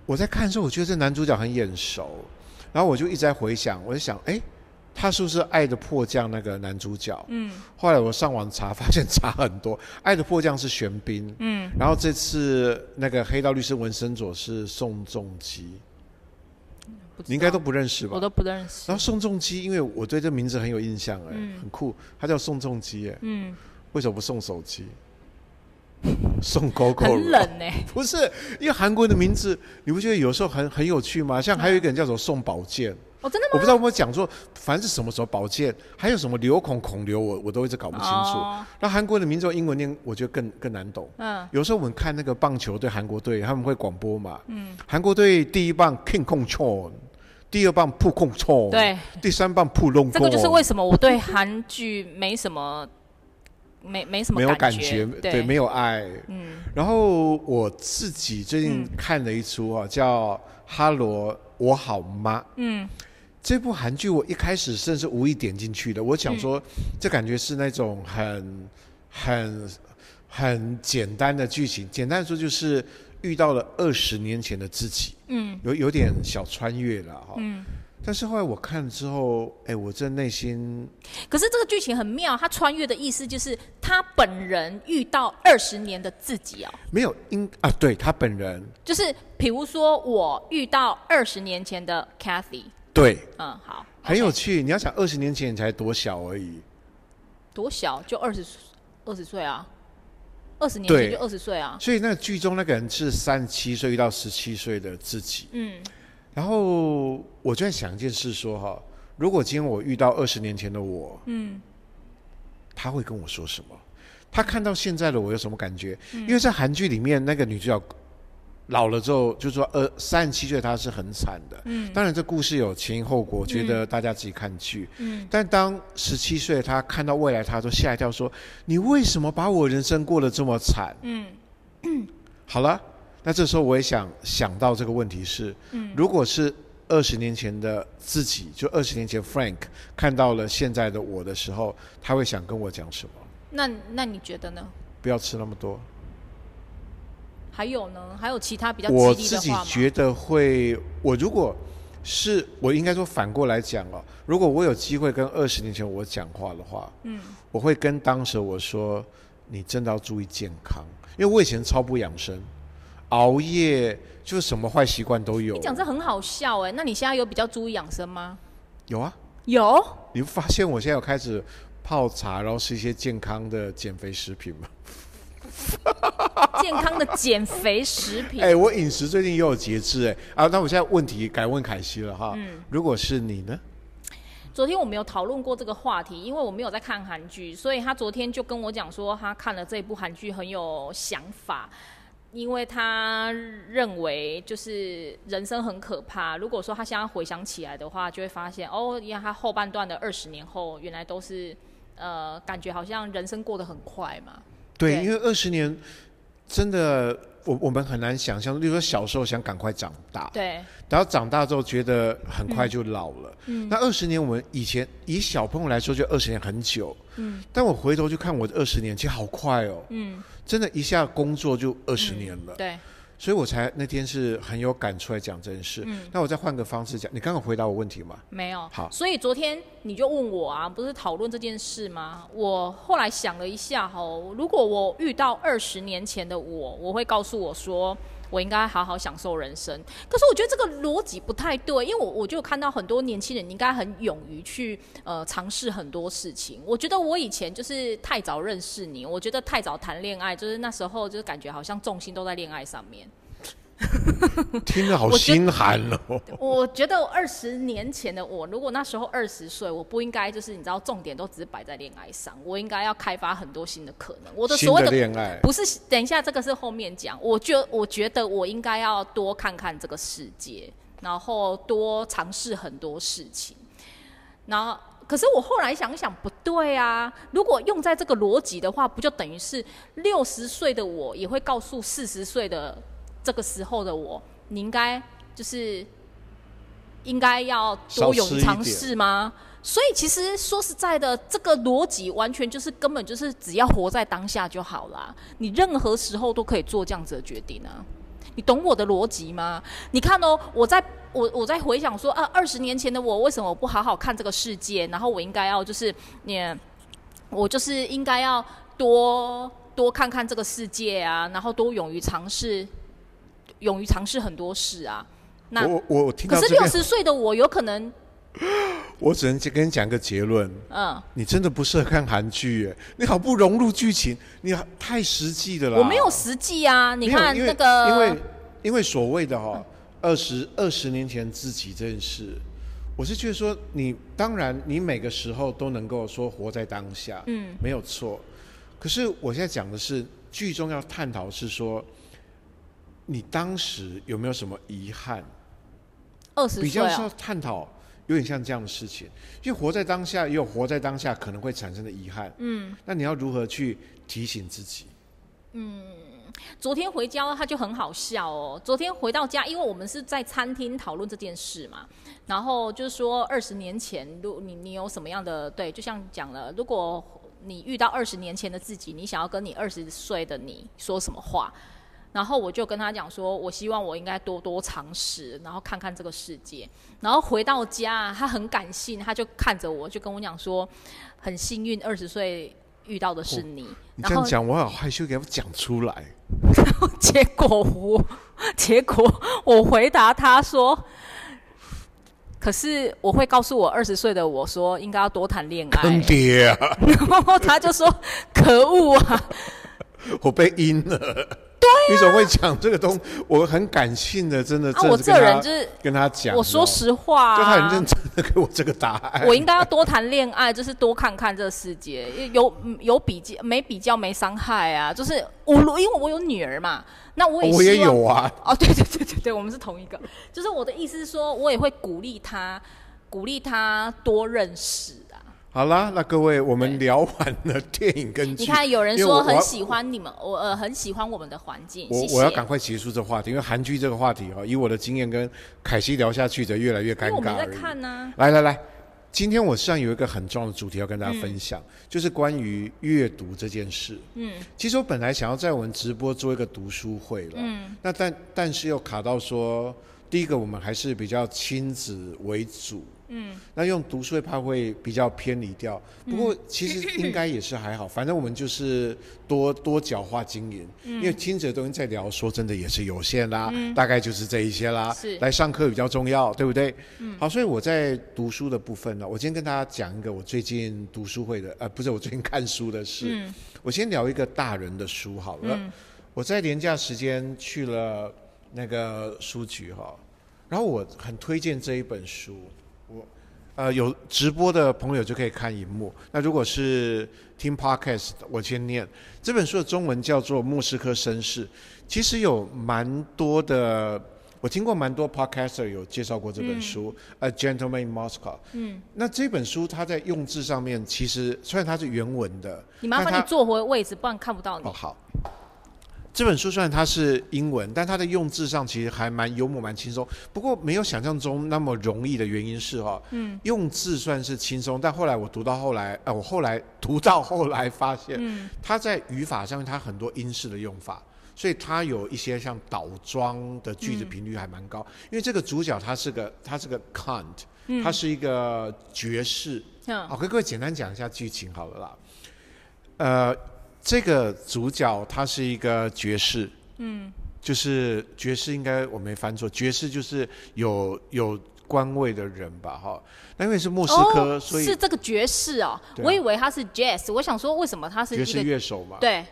Speaker 3: 我在看的时候，我觉得这男主角很眼熟，然后我就一直在回想，我就想，哎。他是不是《爱的迫降》那个男主角？嗯，后来我上网查，<laughs> 发现差很多。《爱的迫降》是玄彬，嗯，然后这次那个黑道律师文森佐是宋仲基，你应该都不认识吧？
Speaker 2: 我都不认识。
Speaker 3: 然后宋仲基，因为我对这名字很有印象，哎，很酷，他叫宋仲基，哎，嗯，为什么不送手机？<laughs> 送 GoGo？
Speaker 2: 很冷哎，<laughs>
Speaker 3: 不是，因为韩国的名字，你不觉得有时候很很有趣吗？像还有一个人叫做宋宝剑。
Speaker 2: 哦，真的吗？
Speaker 3: 我不知道有没有讲错，凡是什么时候保健，还有什么流孔孔流，我我都一直搞不清楚。哦、那韩国的名字用英文念，我觉得更更难懂。嗯，有时候我们看那个棒球队，韩国队他们会广播嘛。嗯，韩国队第一棒 King Kong Chon，第二棒 Pu Kong Chon，对，第三棒 Pu Long。
Speaker 2: 这个就是为什么我对韩剧没什么没没什么
Speaker 3: 没有感觉，对，对，没有爱。嗯，然后我自己最近看了一出啊，嗯、叫《哈罗我好吗》。嗯。这部韩剧我一开始甚至无意点进去的，我想说，嗯、这感觉是那种很、很、很简单的剧情。简单的说就是遇到了二十年前的自己，嗯，有有点小穿越了哈。嗯。但是后来我看了之后，哎，我这内心……
Speaker 2: 可是这个剧情很妙，他穿越的意思就是他本人遇到二十年的自己哦。
Speaker 3: 没有，因啊，对他本人就是，
Speaker 2: 比如说我遇到二十年前的 Cathy。
Speaker 3: 对，
Speaker 2: 嗯，好，
Speaker 3: 很有趣。你要想，二十年前你才多小而已，
Speaker 2: 多小就二十二十岁啊，二十年前就二十岁啊。
Speaker 3: 所以那个剧中那个人是三十七岁遇到十七岁的自己，嗯。然后我就在想一件事，说哈，如果今天我遇到二十年前的我，嗯，他会跟我说什么？他看到现在的我有什么感觉？嗯、因为在韩剧里面，那个女主角。老了之后，就说，呃，三十七岁他是很惨的。嗯，当然这故事有前因后果，觉得大家自己看剧。嗯，但当十七岁他看到未来，他都吓一跳，说：“你为什么把我人生过得这么惨？”嗯，<clears throat> 好了，那这时候我也想想到这个问题是：嗯，如果是二十年前的自己，就二十年前 Frank 看到了现在的我的时候，他会想跟我讲什么？
Speaker 2: 那那你觉得呢？
Speaker 3: 不要吃那么多。
Speaker 2: 还有呢？还有其他比较激励的话吗？
Speaker 3: 我自己觉得会，我如果是我应该说反过来讲哦，如果我有机会跟二十年前我讲话的话，嗯，我会跟当时我说，你真的要注意健康，因为我以前超不养生，熬夜就是什么坏习惯都有。
Speaker 2: 你讲这很好笑哎，那你现在有比较注意养生吗？
Speaker 3: 有啊，
Speaker 2: 有。
Speaker 3: 你发现我现在有开始泡茶，然后吃一些健康的减肥食品吗？<laughs>
Speaker 2: 健康的减肥食品。
Speaker 3: 哎、欸，我饮食最近也有节制哎。啊，那我现在问题改问凯西了哈。嗯。如果是你呢？
Speaker 2: 昨天我没有讨论过这个话题，因为我没有在看韩剧，所以他昨天就跟我讲说，他看了这部韩剧很有想法，因为他认为就是人生很可怕。如果说他现在回想起来的话，就会发现哦，因为他后半段的二十年后，原来都是呃，感觉好像人生过得很快嘛。
Speaker 3: 对，对，因为二十年真的，我我们很难想象。例如说，小时候想赶快长大，
Speaker 2: 对，
Speaker 3: 然后长大之后觉得很快就老了。嗯，那二十年，我们以前以小朋友来说，就二十年很久。嗯，但我回头去看我的二十年，其实好快哦。嗯，真的，一下工作就二十年了。
Speaker 2: 嗯，对。
Speaker 3: 所以我才那天是很有感触来讲这件事。嗯，那我再换个方式讲，你刚刚回答我问题吗？
Speaker 2: 没有。
Speaker 3: 好，
Speaker 2: 所以昨天你就问我啊，不是讨论这件事吗？我后来想了一下，哦，如果我遇到二十年前的我，我会告诉我说，我应该好好享受人生。可是我觉得这个逻辑不太对，因为我我就看到很多年轻人应该很勇于去呃尝试很多事情。我觉得我以前就是太早认识你，我觉得太早谈恋爱，就是那时候就是感觉好像重心都在恋爱上面。
Speaker 3: 听着好心寒哦。
Speaker 2: 我觉得二十年前的我，如果那时候二十岁，我不应该就是你知道，重点都只是摆在恋爱上，我应该要开发很多新的可能。我的所谓的恋爱不是，等一下这个是后面讲。我觉我觉得我应该要多看看这个世界，然后多尝试很多事情。然后，可是我后来想想不对啊，如果用在这个逻辑的话，不就等于是六十岁的我也会告诉四十岁的。这个时候的我，你应该就是应该要多勇于尝试吗？所以其实说实在的，这个逻辑完全就是根本就是只要活在当下就好啦。你任何时候都可以做这样子的决定啊！你懂我的逻辑吗？你看哦，我在我我在回想说啊，二十年前的我为什么我不好好看这个世界？然后我应该要就是你，我就是应该要多多看看这个世界啊，然后多勇于尝试。勇于尝试很多事啊，那
Speaker 3: 我我听到
Speaker 2: 可是六十岁的我有可能，<laughs>
Speaker 3: 我只能跟你讲个结论，嗯，你真的不适合看韩剧，哎，你好不融入剧情，你太实际的了。
Speaker 2: 我没有实际啊，你看那个，
Speaker 3: 因为因为所谓的哈二十二十年前自己这件事，我是觉得说你当然你每个时候都能够说活在当下，嗯，没有错。可是我现在讲的是剧中要探讨是说。你当时有没有什么遗憾？
Speaker 2: 二十
Speaker 3: 比较是要探讨，有点像这样的事情。因为活在当下，也有活在当下可能会产生的遗憾。嗯，那你要如何去提醒自己？
Speaker 2: 嗯，昨天回家他就很好笑哦。昨天回到家，因为我们是在餐厅讨论这件事嘛，然后就是说二十年前，如你你有什么样的对，就像讲了，如果你遇到二十年前的自己，你想要跟你二十岁的你说什么话？然后我就跟他讲说，我希望我应该多多尝试，然后看看这个世界。然后回到家，他很感性，他就看着我，就跟我讲说，很幸运二十岁遇到的是你。哦、
Speaker 3: 你这样讲，我好害羞，给他讲出来。
Speaker 2: 然 <laughs> 后结果我，结果我回答他说，可是我会告诉我二十岁的我说，应该要多谈恋爱。
Speaker 3: 坑爹啊！<laughs>
Speaker 2: 然后他就说，可恶啊！<laughs>
Speaker 3: 我被阴了。你怎么会讲这个东西？我很感性的，真的。啊，
Speaker 2: 我这人就是
Speaker 3: 跟他讲。
Speaker 2: 我说实话，啊，
Speaker 3: 就他很认真的给我这个答案。
Speaker 2: 我应该要多谈恋爱，就是多看看这个世界，有有比较没比较没伤害啊。就是我因为我有女儿嘛，那我也
Speaker 3: 我也有啊。
Speaker 2: 哦，对对对对对，我们是同一个。就是我的意思是说，我也会鼓励他，鼓励他多认识。
Speaker 3: 好啦，那各位，我们聊完了电影跟。
Speaker 2: 你看，有人说很喜欢你们，我呃很喜欢我们的环境。
Speaker 3: 我我要赶快结束这个话题，因为韩剧这个话题哈，以我的经验跟凯西聊下去，则越来越尴尬。我们
Speaker 2: 在看呢、啊。
Speaker 3: 来来来，今天我实际上有一个很重要的主题要跟大家分享，嗯、就是关于阅读这件事。嗯。其实我本来想要在我们直播做一个读书会了。嗯。那但但是又卡到说，第一个我们还是比较亲子为主。嗯，那用读书会怕会比较偏离掉，不过其实应该也是还好，嗯、<laughs> 反正我们就是多多角化经营，嗯、因为亲子的东西在聊，说真的也是有限啦，嗯、大概就是这一些啦。是来上课比较重要，对不对？嗯，好，所以我在读书的部分呢，我今天跟大家讲一个我最近读书会的，呃，不是我最近看书的事。嗯，我先聊一个大人的书好了。嗯，我在年假时间去了那个书局哈，然后我很推荐这一本书。呃，有直播的朋友就可以看荧幕。那如果是听 podcast，我先念这本书的中文叫做《莫斯科绅士》。其实有蛮多的，我听过蛮多 podcaster 有介绍过这本书，《嗯、A Gentleman in Moscow》。嗯，那这本书它在用字上面，其实虽然它是原文的，
Speaker 2: 你麻烦你坐回位置，不然看不到你。
Speaker 3: 哦，好。这本书虽然它是英文，但它的用字上其实还蛮幽默、蛮轻松。不过没有想象中那么容易的原因是哈，嗯，用字算是轻松，但后来我读到后来，呃，我后来读到后来发现，嗯，它在语法上面它很多英式的用法，所以它有一些像倒装的句子频率还蛮高。嗯，因为这个主角他是个他是个 Count，他是一个爵士。嗯，好，跟各位简单讲一下剧情好了啦，呃。这个主角他是一个爵士，嗯，就是爵士，应该我没翻错，爵士就是有有官位的人吧？哈，那因为是莫斯科，
Speaker 2: 哦、
Speaker 3: 所以
Speaker 2: 是这个爵士哦。啊、我以为他是 jazz，我想说为什么他是
Speaker 3: 爵士乐手嘛？
Speaker 2: 对，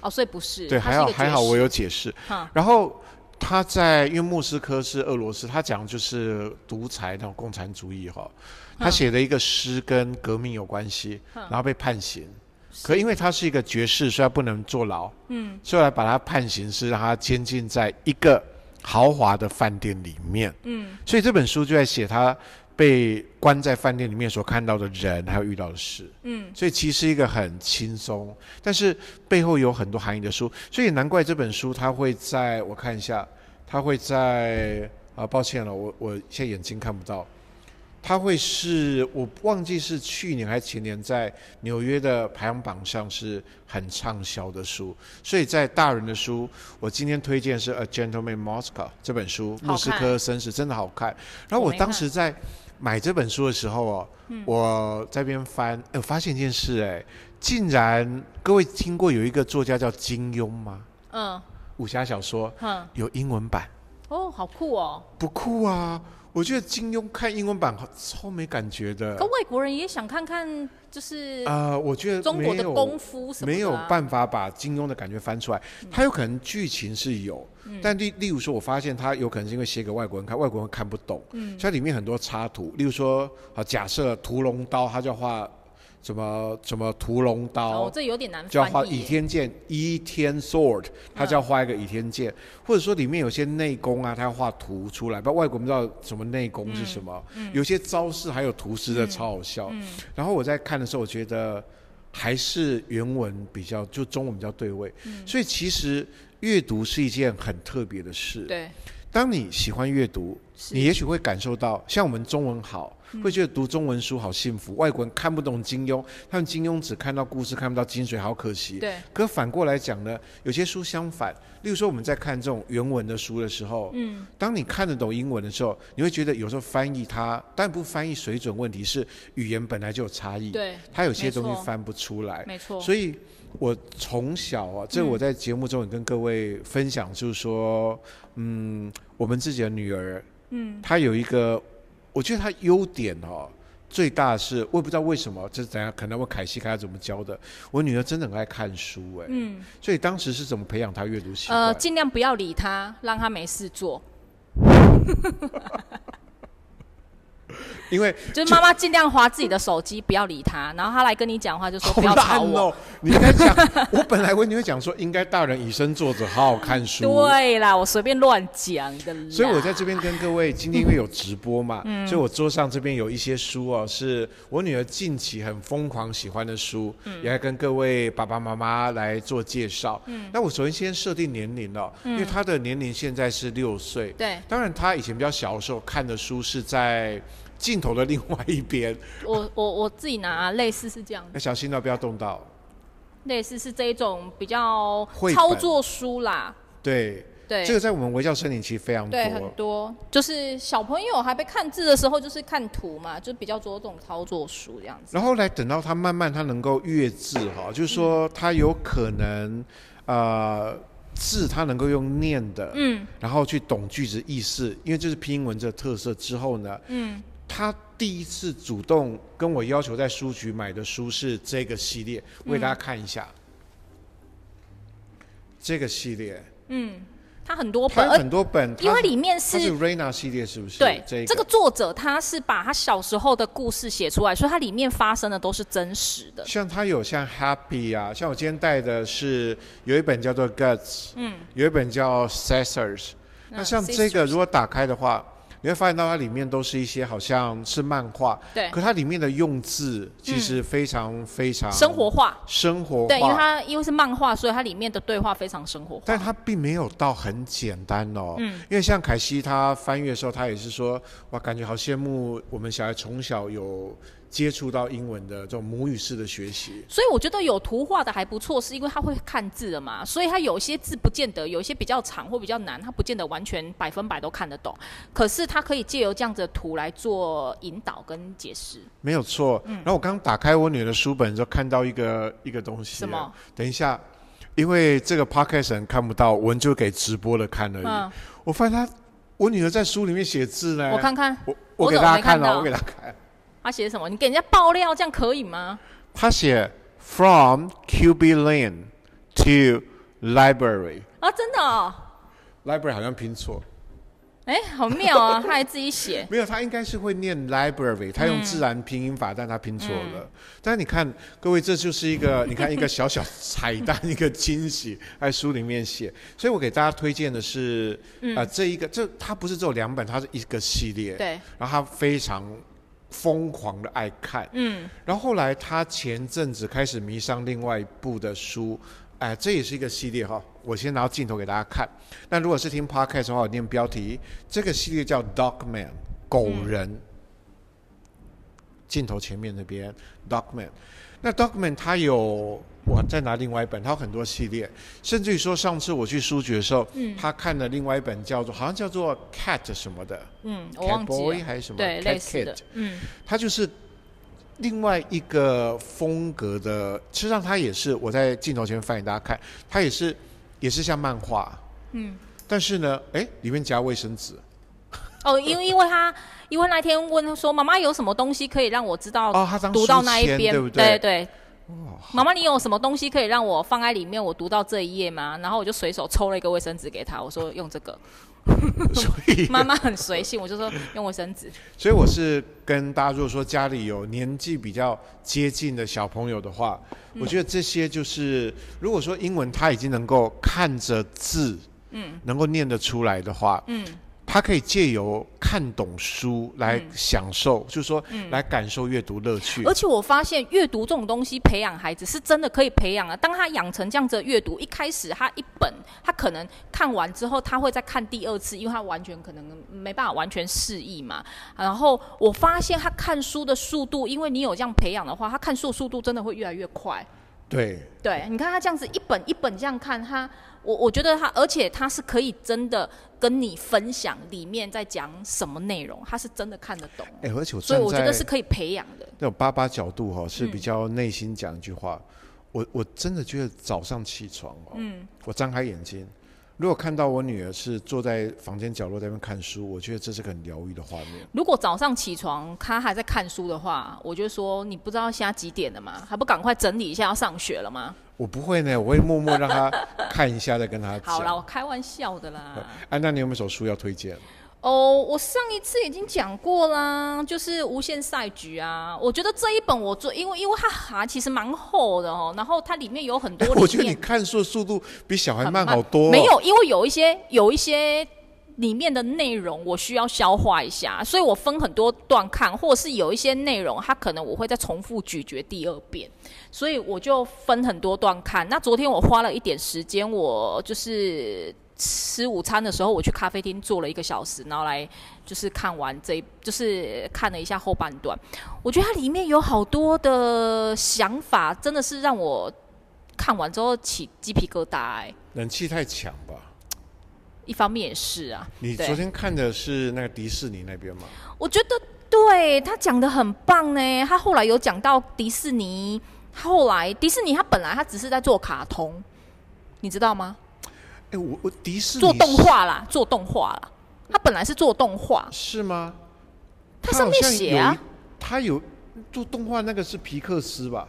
Speaker 2: 哦，所以不是。
Speaker 3: 对，还好还好，我有解释。
Speaker 2: 哈
Speaker 3: 然后他在，因为莫斯科是俄罗斯，他讲就是独裁那种共产主义哈。他写的一个诗跟革命有关系，
Speaker 2: 嗯、
Speaker 3: 然后被判刑。可因为他是一个爵士，所以他不能坐牢。嗯，所以来把他判刑是让他监禁在一个豪华的饭店里面。嗯，所以这本书就在写他被关在饭店里面所看到的人，还有遇到的事。嗯，所以其实一个很轻松，但是背后有很多含义的书。所以难怪这本书他会在我看一下，他会在啊，抱歉了，我我现在眼睛看不到。它会是我忘记是去年还是前年在纽约的排行榜上是很畅销的书，所以在大人的书，我今天推荐是《A Gentleman Moscow》这本书，《莫斯科绅士》真的好看。然后我当时在买这本书的时候哦，我在边翻，哎，我发现一件事，哎，竟然各位听过有一个作家叫金庸吗？嗯，武侠小说，嗯，有英文版。
Speaker 2: 哦，好酷哦！
Speaker 3: 不酷啊。我觉得金庸看英文版超没感觉的。
Speaker 2: 可外国人也想看看，就是
Speaker 3: 啊，我觉得
Speaker 2: 中国的功夫什么
Speaker 3: 没有办法把金庸的感觉翻出来。他有可能剧情是有，但例例如说，我发现他有可能是因为写给外国人看，外国人看不懂。嗯，像里面很多插图，例如说，好假设屠龙刀，他就画。什么什么屠龙刀？
Speaker 2: 哦，这有点难翻译。
Speaker 3: 就要画倚天剑，倚天 sword，他就要画一个倚天剑，嗯、或者说里面有些内功啊，他要画图出来。不，外国不知道什么内功是什么，嗯嗯、有些招式还有图示的，超好笑。然后我在看的时候，我觉得还是原文比较，就中文比较对位。嗯、所以其实阅读是一件很特别的事。
Speaker 2: 对，
Speaker 3: 当你喜欢阅读，你也许会感受到，像我们中文好。会觉得读中文书好幸福，外国人看不懂金庸，他们金庸只看到故事，看不到精髓，好可惜。
Speaker 2: 对。
Speaker 3: 可反过来讲呢，有些书相反，例如说我们在看这种原文的书的时候，嗯，当你看得懂英文的时候，你会觉得有时候翻译它，但不翻译水准问题，是语言本来就有差异，
Speaker 2: 对，
Speaker 3: 它有些东西翻不出来，
Speaker 2: 没错。
Speaker 3: 所以我从小啊，这我在节目中也跟各位分享，就是说，嗯，我们自己的女儿，嗯，她有一个。我觉得他优点哦，最大的是我也不知道为什么，这是怎样？可能我凯西看他怎么教的。我女儿真的很爱看书哎，嗯，所以当时是怎么培养她阅读习惯？
Speaker 2: 呃，尽量不要理他，让他没事做。<laughs>
Speaker 3: 因为
Speaker 2: 就是妈妈尽量花自己的手机，不要理他。然后他来跟你讲话，就说不要吵我。
Speaker 3: 哦、你应该讲，<laughs> 我本来我你会讲说，应该大人以身作则，好好看书。
Speaker 2: 对啦，我随便乱讲的。
Speaker 3: 所以我在这边跟各位，今天因为有直播嘛，嗯、所以我桌上这边有一些书哦，是我女儿近期很疯狂喜欢的书，嗯、也来跟各位爸爸妈妈来做介绍。嗯，那我首先先设定年龄了，嗯、因为她的年龄现在是六岁。
Speaker 2: 对，
Speaker 3: 当然她以前比较小的时候看的书是在。镜头的另外一边，
Speaker 2: 我我我自己拿，类似是这样。
Speaker 3: 要小心哦，不要动到。
Speaker 2: 类似是这一种比较操作书啦。
Speaker 3: 对
Speaker 2: 对，
Speaker 3: 对这个在我们微笑森林其实非常多。
Speaker 2: 对，很多就是小朋友还被看字的时候，就是看图嘛，就比较着重操作书这样子。
Speaker 3: 然后来等到他慢慢他能够阅字哈，就是说他有可能、嗯、呃字他能够用念的，嗯，然后去懂句子意思，因为这是拼音文字的特色之后呢，嗯。他第一次主动跟我要求在书局买的书是这个系列，我给大家看一下。嗯、这个系列，
Speaker 2: 嗯，它很多本，
Speaker 3: 很多本，
Speaker 2: 因为里面是，
Speaker 3: 是 Raina 系列，是不是？
Speaker 2: 对，
Speaker 3: 这个、
Speaker 2: 这个作者他是把他小时候的故事写出来，所以它里面发生的都是真实的。
Speaker 3: 像他有像 Happy 啊，像我今天带的是有一本叫做 Guts，嗯，有一本叫 Scissors。那像这个如果打开的话。你会发现到它里面都是一些好像是漫画，
Speaker 2: 对，
Speaker 3: 可它里面的用字其实非常非常
Speaker 2: 生活化，
Speaker 3: 生活化。
Speaker 2: 对，因为它因为是漫画，所以它里面的对话非常生活化。
Speaker 3: 但它并没有到很简单哦，嗯，因为像凯西他翻阅的时候，他也是说，哇，感觉好羡慕我们小孩从小有。接触到英文的这种母语式的学习，
Speaker 2: 所以我觉得有图画的还不错，是因为他会看字了嘛，所以他有些字不见得，有些比较长或比较难，他不见得完全百分百都看得懂，可是他可以借由这样子的图来做引导跟解释。
Speaker 3: 没有错。嗯，然后我刚打开我女儿的书本，就看到一个一个东西。
Speaker 2: 什么？
Speaker 3: 等一下，因为这个 podcast 看不到，我们就给直播的看而已。嗯、我发现他，我女儿在书里面写字呢。
Speaker 2: 我看看，
Speaker 3: 我我给大家看了，我给他看。
Speaker 2: 他写什么？你给人家爆料，这样可以吗？
Speaker 3: 他写 From QB Lane to Library。
Speaker 2: 啊，真的哦。
Speaker 3: Library 好像拼错。
Speaker 2: 哎，好妙啊！他还自己写，<laughs>
Speaker 3: 没有，他应该是会念 library，他用自然拼音法，嗯、但他拼错了。嗯、但是你看，各位，这就是一个，<laughs> 你看一个小小彩蛋，一个惊喜，<laughs> 在书里面写。所以我给大家推荐的是，啊、嗯呃，这一个，这它不是只有两本，它是一个系列。
Speaker 2: 对。
Speaker 3: 然后他非常疯狂的爱看。嗯。然后后来他前阵子开始迷上另外一部的书。哎，这也是一个系列哈。我先拿镜头给大家看。那如果是听 podcast 的话，我念标题。这个系列叫 Dogman，狗人。嗯、镜头前面那边 Dogman。那 Dogman 它有，我再拿另外一本，它有很多系列。甚至于说，上次我去书局的时候，嗯，他看了另外一本叫做，好像叫做 Cat 什么的，
Speaker 2: 嗯
Speaker 3: ，Cat Boy 还是什么，
Speaker 2: 对，Cat 类似的，
Speaker 3: 嗯，它就是。另外一个风格的，实际上他也是我在镜头前翻给大家看，他也是也是像漫画，嗯，但是呢，哎，里面夹卫生纸。
Speaker 2: 哦，因为因为他因为那天问他说，妈妈有什么东西可以让我知道？哦，他当读到那一边，对不对？对对。哦，妈妈，你有什么东西可以让我放在里面？我读到这一页吗？然后我就随手抽了一个卫生纸给他，我说用这个。<laughs> 所以妈妈很随性，我就说用卫生纸。<laughs>
Speaker 3: 所以我是跟大家，如果说家里有年纪比较接近的小朋友的话，嗯、我觉得这些就是，如果说英文他已经能够看着字，嗯，能够念得出来的话，嗯。他可以借由看懂书来享受，嗯、就是说，嗯、来感受阅读乐趣。
Speaker 2: 而且我发现阅读这种东西，培养孩子是真的可以培养啊。当他养成这样子的阅读，一开始他一本，他可能看完之后，他会再看第二次，因为他完全可能没办法完全适应嘛。然后我发现他看书的速度，因为你有这样培养的话，他看书速度真的会越来越快。
Speaker 3: 对
Speaker 2: 对，你看他这样子一本一本这样看，他我我觉得他，而且他是可以真的跟你分享里面在讲什么内容，他是真的看得懂。
Speaker 3: 哎，而且我
Speaker 2: 所以我觉得是可以培养的。
Speaker 3: 那种爸爸角度哈、哦、是比较内心讲一句话，嗯、我我真的觉得早上起床哦，嗯，我张开眼睛。如果看到我女儿是坐在房间角落在那边看书，我觉得这是个很疗愈的画面。
Speaker 2: 如果早上起床她还在看书的话，我就说你不知道现在几点了吗？还不赶快整理一下要上学了吗？
Speaker 3: 我不会呢，我会默默让她看一下再跟她讲。
Speaker 2: 好啦，我开玩笑的啦。
Speaker 3: 哎、啊，那你有没有什么书要推荐？
Speaker 2: 哦，我上一次已经讲过啦，就是《无限赛局》啊。我觉得这一本我做，因为因为它还其实蛮厚的哦，然后它里面有很多。<laughs>
Speaker 3: 我觉得你看书的速度比小孩慢好多哦。
Speaker 2: 没有，因为有一些有一些里面的内容我需要消化一下，所以我分很多段看，或者是有一些内容它可能我会再重复咀嚼第二遍，所以我就分很多段看。那昨天我花了一点时间，我就是。吃午餐的时候，我去咖啡厅坐了一个小时，然后来就是看完这，就是看了一下后半段。我觉得它里面有好多的想法，真的是让我看完之后起鸡皮疙瘩。哎，
Speaker 3: 冷气太强吧？
Speaker 2: 一方面也是啊。
Speaker 3: 你昨天看的是那个迪士尼那边吗？
Speaker 2: 我觉得对他讲的很棒呢。他后来有讲到迪士尼，后来迪士尼他本来他只是在做卡通，你知道吗？
Speaker 3: 哎，我我迪士尼
Speaker 2: 做动画啦，做动画啦。他本来是做动画，
Speaker 3: 是吗？
Speaker 2: 他上面写啊，
Speaker 3: 他有做动画，那个是皮克斯吧？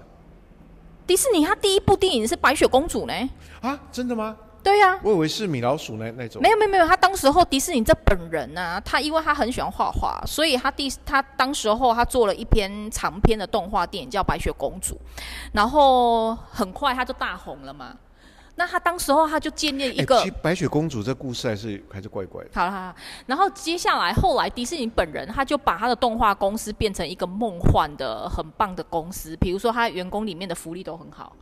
Speaker 2: 迪士尼他第一部电影是白雪公主呢？
Speaker 3: 啊，真的吗？
Speaker 2: 对呀、啊，
Speaker 3: 我以为是米老鼠那那种。
Speaker 2: 没有没有没有，他当时候迪士尼这本人啊，他因为他很喜欢画画，所以他第他当时候他做了一篇长篇的动画电影叫《白雪公主》，然后很快他就大红了嘛。那他当时候他就建立一个
Speaker 3: 白雪公主这故事还是还是怪怪的。
Speaker 2: 好了好了，然后接下来后来迪士尼本人他就把他的动画公司变成一个梦幻的很棒的公司，比如说他员工里面的福利都很好。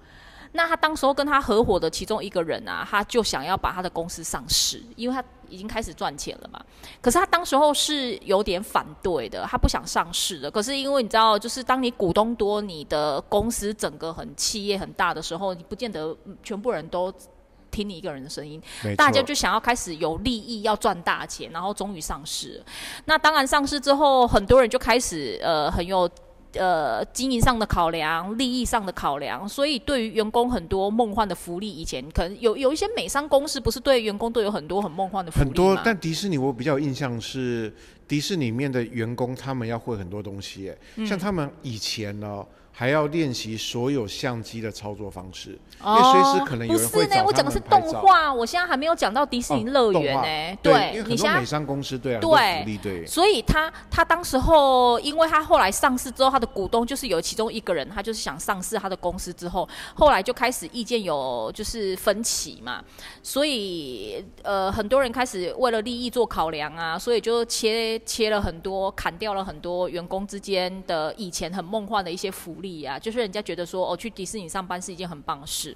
Speaker 2: 那他当时候跟他合伙的其中一个人啊，他就想要把他的公司上市，因为他已经开始赚钱了嘛。可是他当时候是有点反对的，他不想上市的。可是因为你知道，就是当你股东多，你的公司整个很企业很大的时候，你不见得全部人都听你一个人的声音，大家就想要开始有利益，要赚大钱，然后终于上市。那当然上市之后，很多人就开始呃很有。呃经营上的考量、利益上的考量，所以对于员工很多梦幻的福利，以前可能有有一些美商公司不是对员工都有很多很梦幻的福利吗？
Speaker 3: 很多，但迪士尼我比较有印象是迪士尼里面的员工，他们要会很多东西，哎，像他们以前呢。还要练习所有相机的操作方式，哦、因为随时可能。不是呢，
Speaker 2: 我讲的是动画，我现在还没有讲到迪士尼乐园呢。对，
Speaker 3: 因为很多美商公司对啊，
Speaker 2: 对，福利对。所以他他当时候，因为他后来上市之后，他的股东就是有其中一个人，他就是想上市他的公司之后，后来就开始意见有就是分歧嘛，所以呃很多人开始为了利益做考量啊，所以就切切了很多，砍掉了很多员工之间的以前很梦幻的一些福利。啊，就是人家觉得说，哦，去迪士尼上班是一件很棒的事，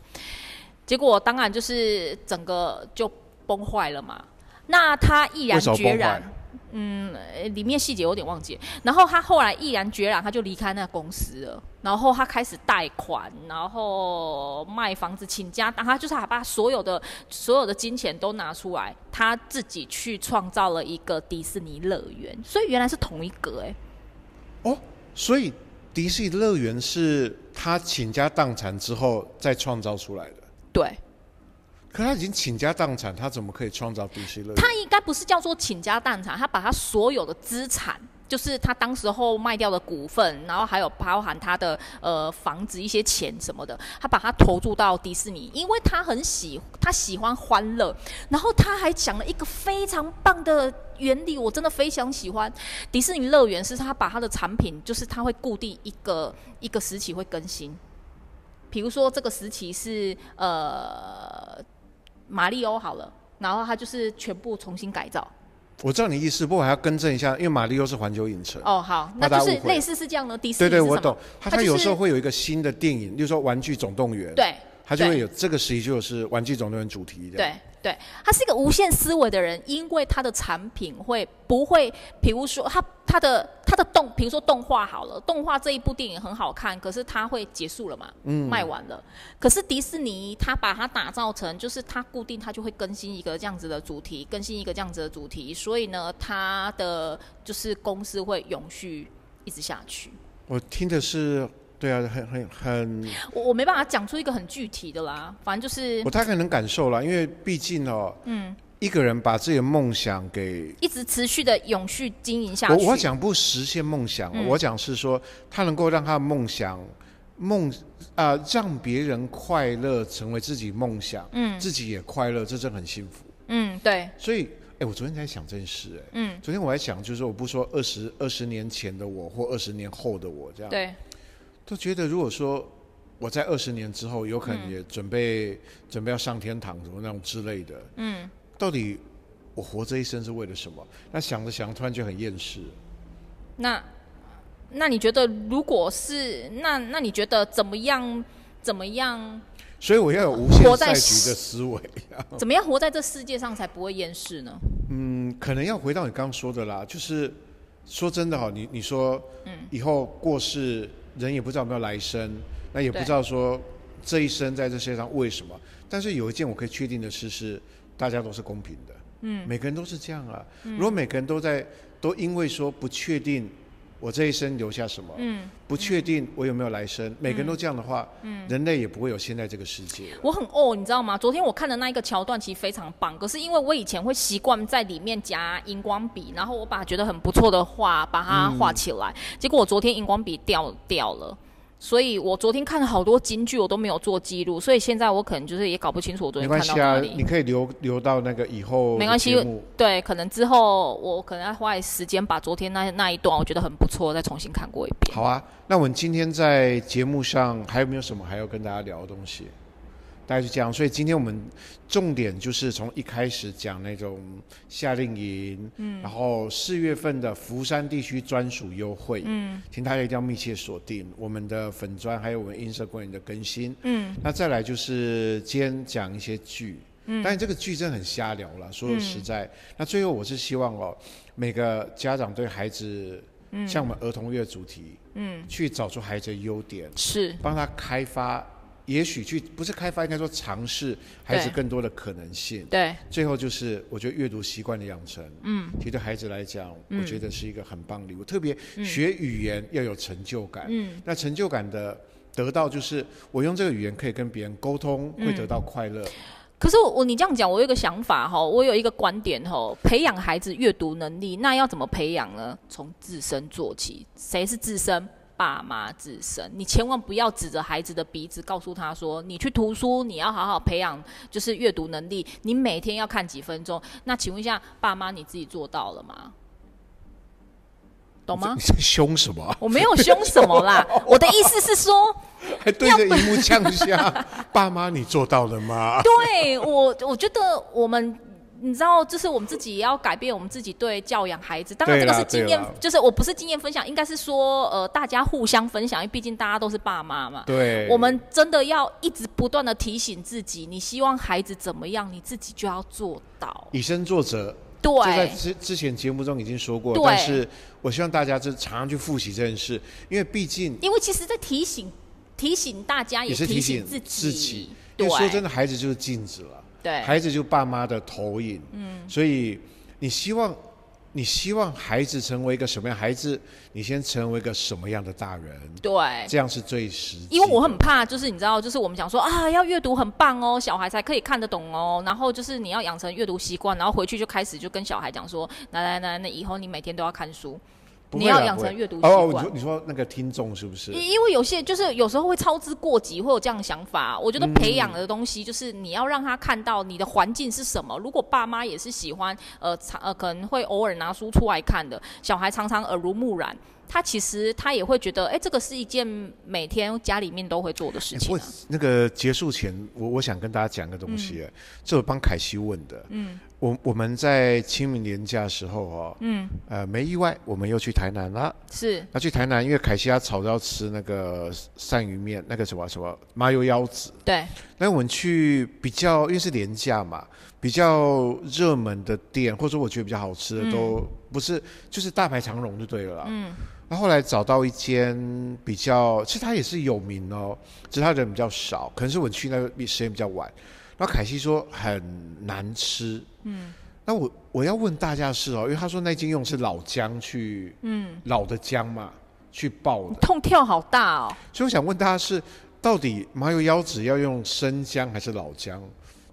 Speaker 2: 结果当然就是整个就崩坏了嘛。那他毅然决然，嗯，里面细节有点忘记。然后他后来毅然决然，他就离开那个公司了。然后他开始贷款，然后卖房子请家，他就是还把所有的所有的金钱都拿出来，他自己去创造了一个迪士尼乐园。所以原来是同一个哎、
Speaker 3: 欸，哦，所以。迪士尼乐园是他倾家荡产之后再创造出来的。
Speaker 2: 对。
Speaker 3: 可他已经倾家荡产，他怎么可以创造迪士尼乐园？
Speaker 2: 他应该不是叫做倾家荡产，他把他所有的资产。就是他当时候卖掉的股份，然后还有包含他的呃房子一些钱什么的，他把它投注到迪士尼，因为他很喜他喜欢欢乐，然后他还讲了一个非常棒的原理，我真的非常喜欢。迪士尼乐园是他把他的产品，就是他会固定一个一个时期会更新，比如说这个时期是呃马里欧好了，然后他就是全部重新改造。
Speaker 3: 我知道你意思，不过我还要更正一下，因为马里奥是环球影城。
Speaker 2: 哦，好，那就是类似是这样的。迪士尼
Speaker 3: 对对，我懂。它它有时候会有一个新的电影，例如说《玩具总动员》。
Speaker 2: 对。
Speaker 3: 它就会有这个时期就是《玩具总动员》主题的。
Speaker 2: 对对，他是一个无限思维的人，因为他的产品会不会，比如说他他的他的动，比如说动画好了，动画这一部电影很好看，可是它会结束了嘛？嗯，卖完了。可是迪士尼他把它打造成，就是它固定，它就会更新一个这样子的主题，更新一个这样子的主题，所以呢，它的就是公司会永续一直下去。
Speaker 3: 我听的是。对啊，很很很，
Speaker 2: 我我没办法讲出一个很具体的啦，反正就是
Speaker 3: 我大概能感受啦，因为毕竟哦，嗯，一个人把自己的梦想给
Speaker 2: 一直持续的永续经营下去。
Speaker 3: 我我讲不实现梦想，嗯、我讲是说他能够让他的梦想梦啊、呃，让别人快乐成为自己梦想，嗯，自己也快乐，这真的很幸福。
Speaker 2: 嗯，对。
Speaker 3: 所以，哎，我昨天在想这件事，哎，嗯，昨天我在想，就是说我不说二十二十年前的我或二十年后的我这样，
Speaker 2: 对。
Speaker 3: 都觉得，如果说我在二十年之后，有可能也准备、嗯、准备要上天堂什么那种之类的，嗯，到底我活这一生是为了什么？那想着想着，突然就很厌世。
Speaker 2: 那那你觉得，如果是那那你觉得怎么样？怎么样？
Speaker 3: 所以我要有无限赛局的思维。<laughs>
Speaker 2: 怎么样活在这世界上才不会厌世呢？
Speaker 3: 嗯，可能要回到你刚刚说的啦，就是说真的哈，你你说，嗯，以后过世。人也不知道有没有来生，那也不知道说这一生在这世界上为什么。但是有一件我可以确定的事是，大家都是公平的。嗯，每个人都是这样啊。嗯，如果每个人都在都因为说不确定我这一生留下什么，嗯，不确定我有没有来生，嗯，每个人都这样的话，嗯，人类也不会有现在这个世界。
Speaker 2: 我很哦，你知道吗？昨天我看的那一个桥段其实非常棒，可是因为我以前会习惯在里面夹荧光笔，然后我把觉得很不错的画把它画起来，嗯，结果我昨天荧光笔掉掉了。所以我昨天看了好多金句，我都没有做记录，所以现在我可能就是也搞不清楚我昨天看到哪里。没关系啊，
Speaker 3: 你可以留留到那个以后。
Speaker 2: 没关系，对，可能之后我可能要花时间把昨天那那一段我觉得很不错，再重新看过一遍。
Speaker 3: 好啊，那我们今天在节目上还有没有什么还要跟大家聊的东西？大概是这样，所以今天我们重点就是从一开始讲那种夏令营，嗯，然后四月份的福山地区专属优惠，嗯，请大家一定要密切锁定我们的粉砖，还有我们 Instagram 的更新，嗯，那再来就是今天讲一些剧，嗯，但是这个剧真的很瞎聊了，说实在，嗯，那最后我是希望哦，每个家长对孩子，嗯，像我们儿童乐主题，嗯，去找出孩子的优点，
Speaker 2: 是，
Speaker 3: 帮他开发。也许去不是开发，应该说尝试孩子更多的可能性。
Speaker 2: 对，
Speaker 3: 最后就是我觉得阅读习惯的养成，嗯，其实对孩子来讲，我觉得是一个很棒的礼物。特别学语言要有成就感，嗯，那成就感的得到就是我用这个语言可以跟别人沟通，会得到快乐。
Speaker 2: 可是我你这样讲，我有一个想法哈，我有一个观点哈，培养孩子阅读能力，那要怎么培养呢？从自身做起。谁是自身？爸妈自身。你千万不要指着孩子的鼻子，告诉他说：“你去读书，你要好好培养，就是阅读能力。你每天要看几分钟。”那请问一下，爸妈你自己做到了吗？懂吗？
Speaker 3: 你在凶什么？
Speaker 2: 我没有凶什么啦，我的 <laughs> 意思是说。
Speaker 3: 还对着荧幕呛下，爸妈，你做到了吗？<laughs>
Speaker 2: 对我，我觉得我们，你知道，就是我们自己也要改变我们自己对教养孩子。当然，这个是经验，就是我不是经验分享，应该是说，呃，大家互相分享，因为毕竟大家都是爸妈嘛。
Speaker 3: 对，
Speaker 2: 我们真的要一直不断的提醒自己，你希望孩子怎么样，你自己就要做到。
Speaker 3: 以身作则。
Speaker 2: 对，
Speaker 3: 就在之之前节目中已经说过，但是我希望大家就常常去复习这件事，因为毕竟，
Speaker 2: 因为其实，在提醒。提醒大家，也是提醒自己。
Speaker 3: 自己对，因为说真的，孩子就是镜子了。
Speaker 2: 对，
Speaker 3: 孩子就爸妈的投影。嗯，所以你希望，你希望孩子成为一个什么样孩子？你先成为一个什么样的大人？
Speaker 2: 对，
Speaker 3: 这样是最实际。
Speaker 2: 因为我很怕，就是你知道，就是我们讲说啊，要阅读很棒哦，小孩才可以看得懂哦。然后就是你要养成阅读习惯，然后回去就开始就跟小孩讲说，来来来，那以后你每天都要看书。你要养成阅读习惯。
Speaker 3: 哦，你说你说那个听众是不是？
Speaker 2: 因为有些就是有时候会操之过急，会有这样的想法。我觉得培养的东西就是你要让他看到你的环境是什么。如果爸妈也是喜欢呃呃可能会偶尔拿书出来看的，小孩常常耳濡目染。他其实他也会觉得，哎，这个是一件每天家里面都会做的事情，啊。
Speaker 3: 那个结束前，我我想跟大家讲个东西，嗯，这我帮凯西问的。嗯，我我们在清明年假的时候哦，嗯，呃，没意外，我们又去台南了。
Speaker 2: 是，
Speaker 3: 那去台南，因为凯西他吵着要吃那个鳝鱼面，那个什么什么麻油腰子。
Speaker 2: 对。
Speaker 3: 那我们去比较，因为是年假嘛，比较热门的店，或者我觉得比较好吃的，都不是，嗯，就是大排长龙就对了啦。嗯。那后来找到一间比较，其实它也是有名哦，只是它人比较少，可能是我去那个时间比较晚。然后凯西说很难吃，嗯，那我我要问大家是哦，因为他说那间用是老姜去，嗯，老的姜嘛去爆的，
Speaker 2: 痛跳好大哦。
Speaker 3: 所以我想问大家是，到底麻油腰子要用生姜还是老姜？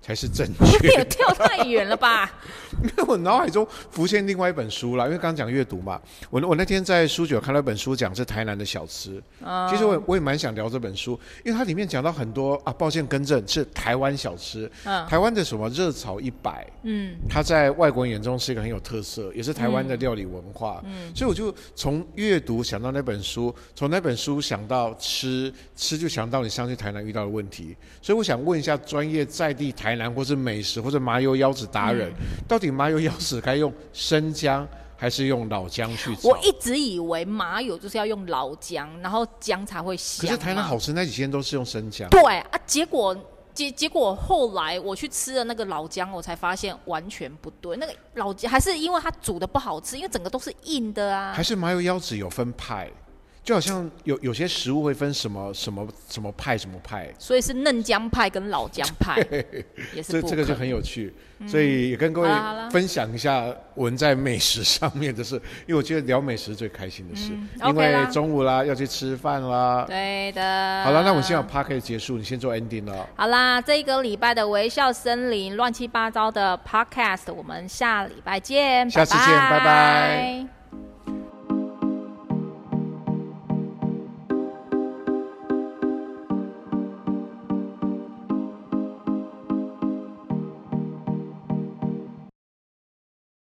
Speaker 3: 才是正确。<laughs>
Speaker 2: 有跳太远了吧？<laughs>
Speaker 3: 因为我脑海中浮现另外一本书了，因为刚刚讲阅读嘛。我我那天在书局看到一本书，讲是台南的小吃。其实我我也蛮想聊这本书，因为它里面讲到很多啊。抱歉更正，是台湾小吃。嗯台湾的什么热炒一百，嗯，它在外国人眼中是一个很有特色，也是台湾的料理文化。嗯，所以我就从阅读想到那本书，从那本书想到吃，吃就想到你上去台南遇到的问题。所以我想问一下专业在地台。或是美食，或者麻油腰子达人，嗯，到底麻油腰子该用生姜还是用老姜去炒？
Speaker 2: 我一直以为麻油就是要用老姜，然后姜才会香。
Speaker 3: 可是台南好吃那几天都是用生姜。
Speaker 2: 对啊，结果结结果后来我去吃了那个老姜，我才发现完全不对。那个老姜还是因为它煮的不好吃，因为整个都是硬的啊。
Speaker 3: 还是麻油腰子有分派？就好像有有些食物会分什么什么什么派什么派，
Speaker 2: 所以是嫩姜派跟老姜派，<laughs> 也是
Speaker 3: 这这个就很有趣，嗯，所以也跟各位分享一下我们在美食上面的事，因为我觉得聊美食最开心的事，嗯，因为中午啦要去吃饭啦，
Speaker 2: 对的。
Speaker 3: 好了，那我们现在 Podcast 结束，你先做 ending 了。
Speaker 2: 好啦，这一个礼拜的微笑森林乱七八糟的 Podcast，我们下礼拜见，
Speaker 3: 下次见，拜拜。拜拜。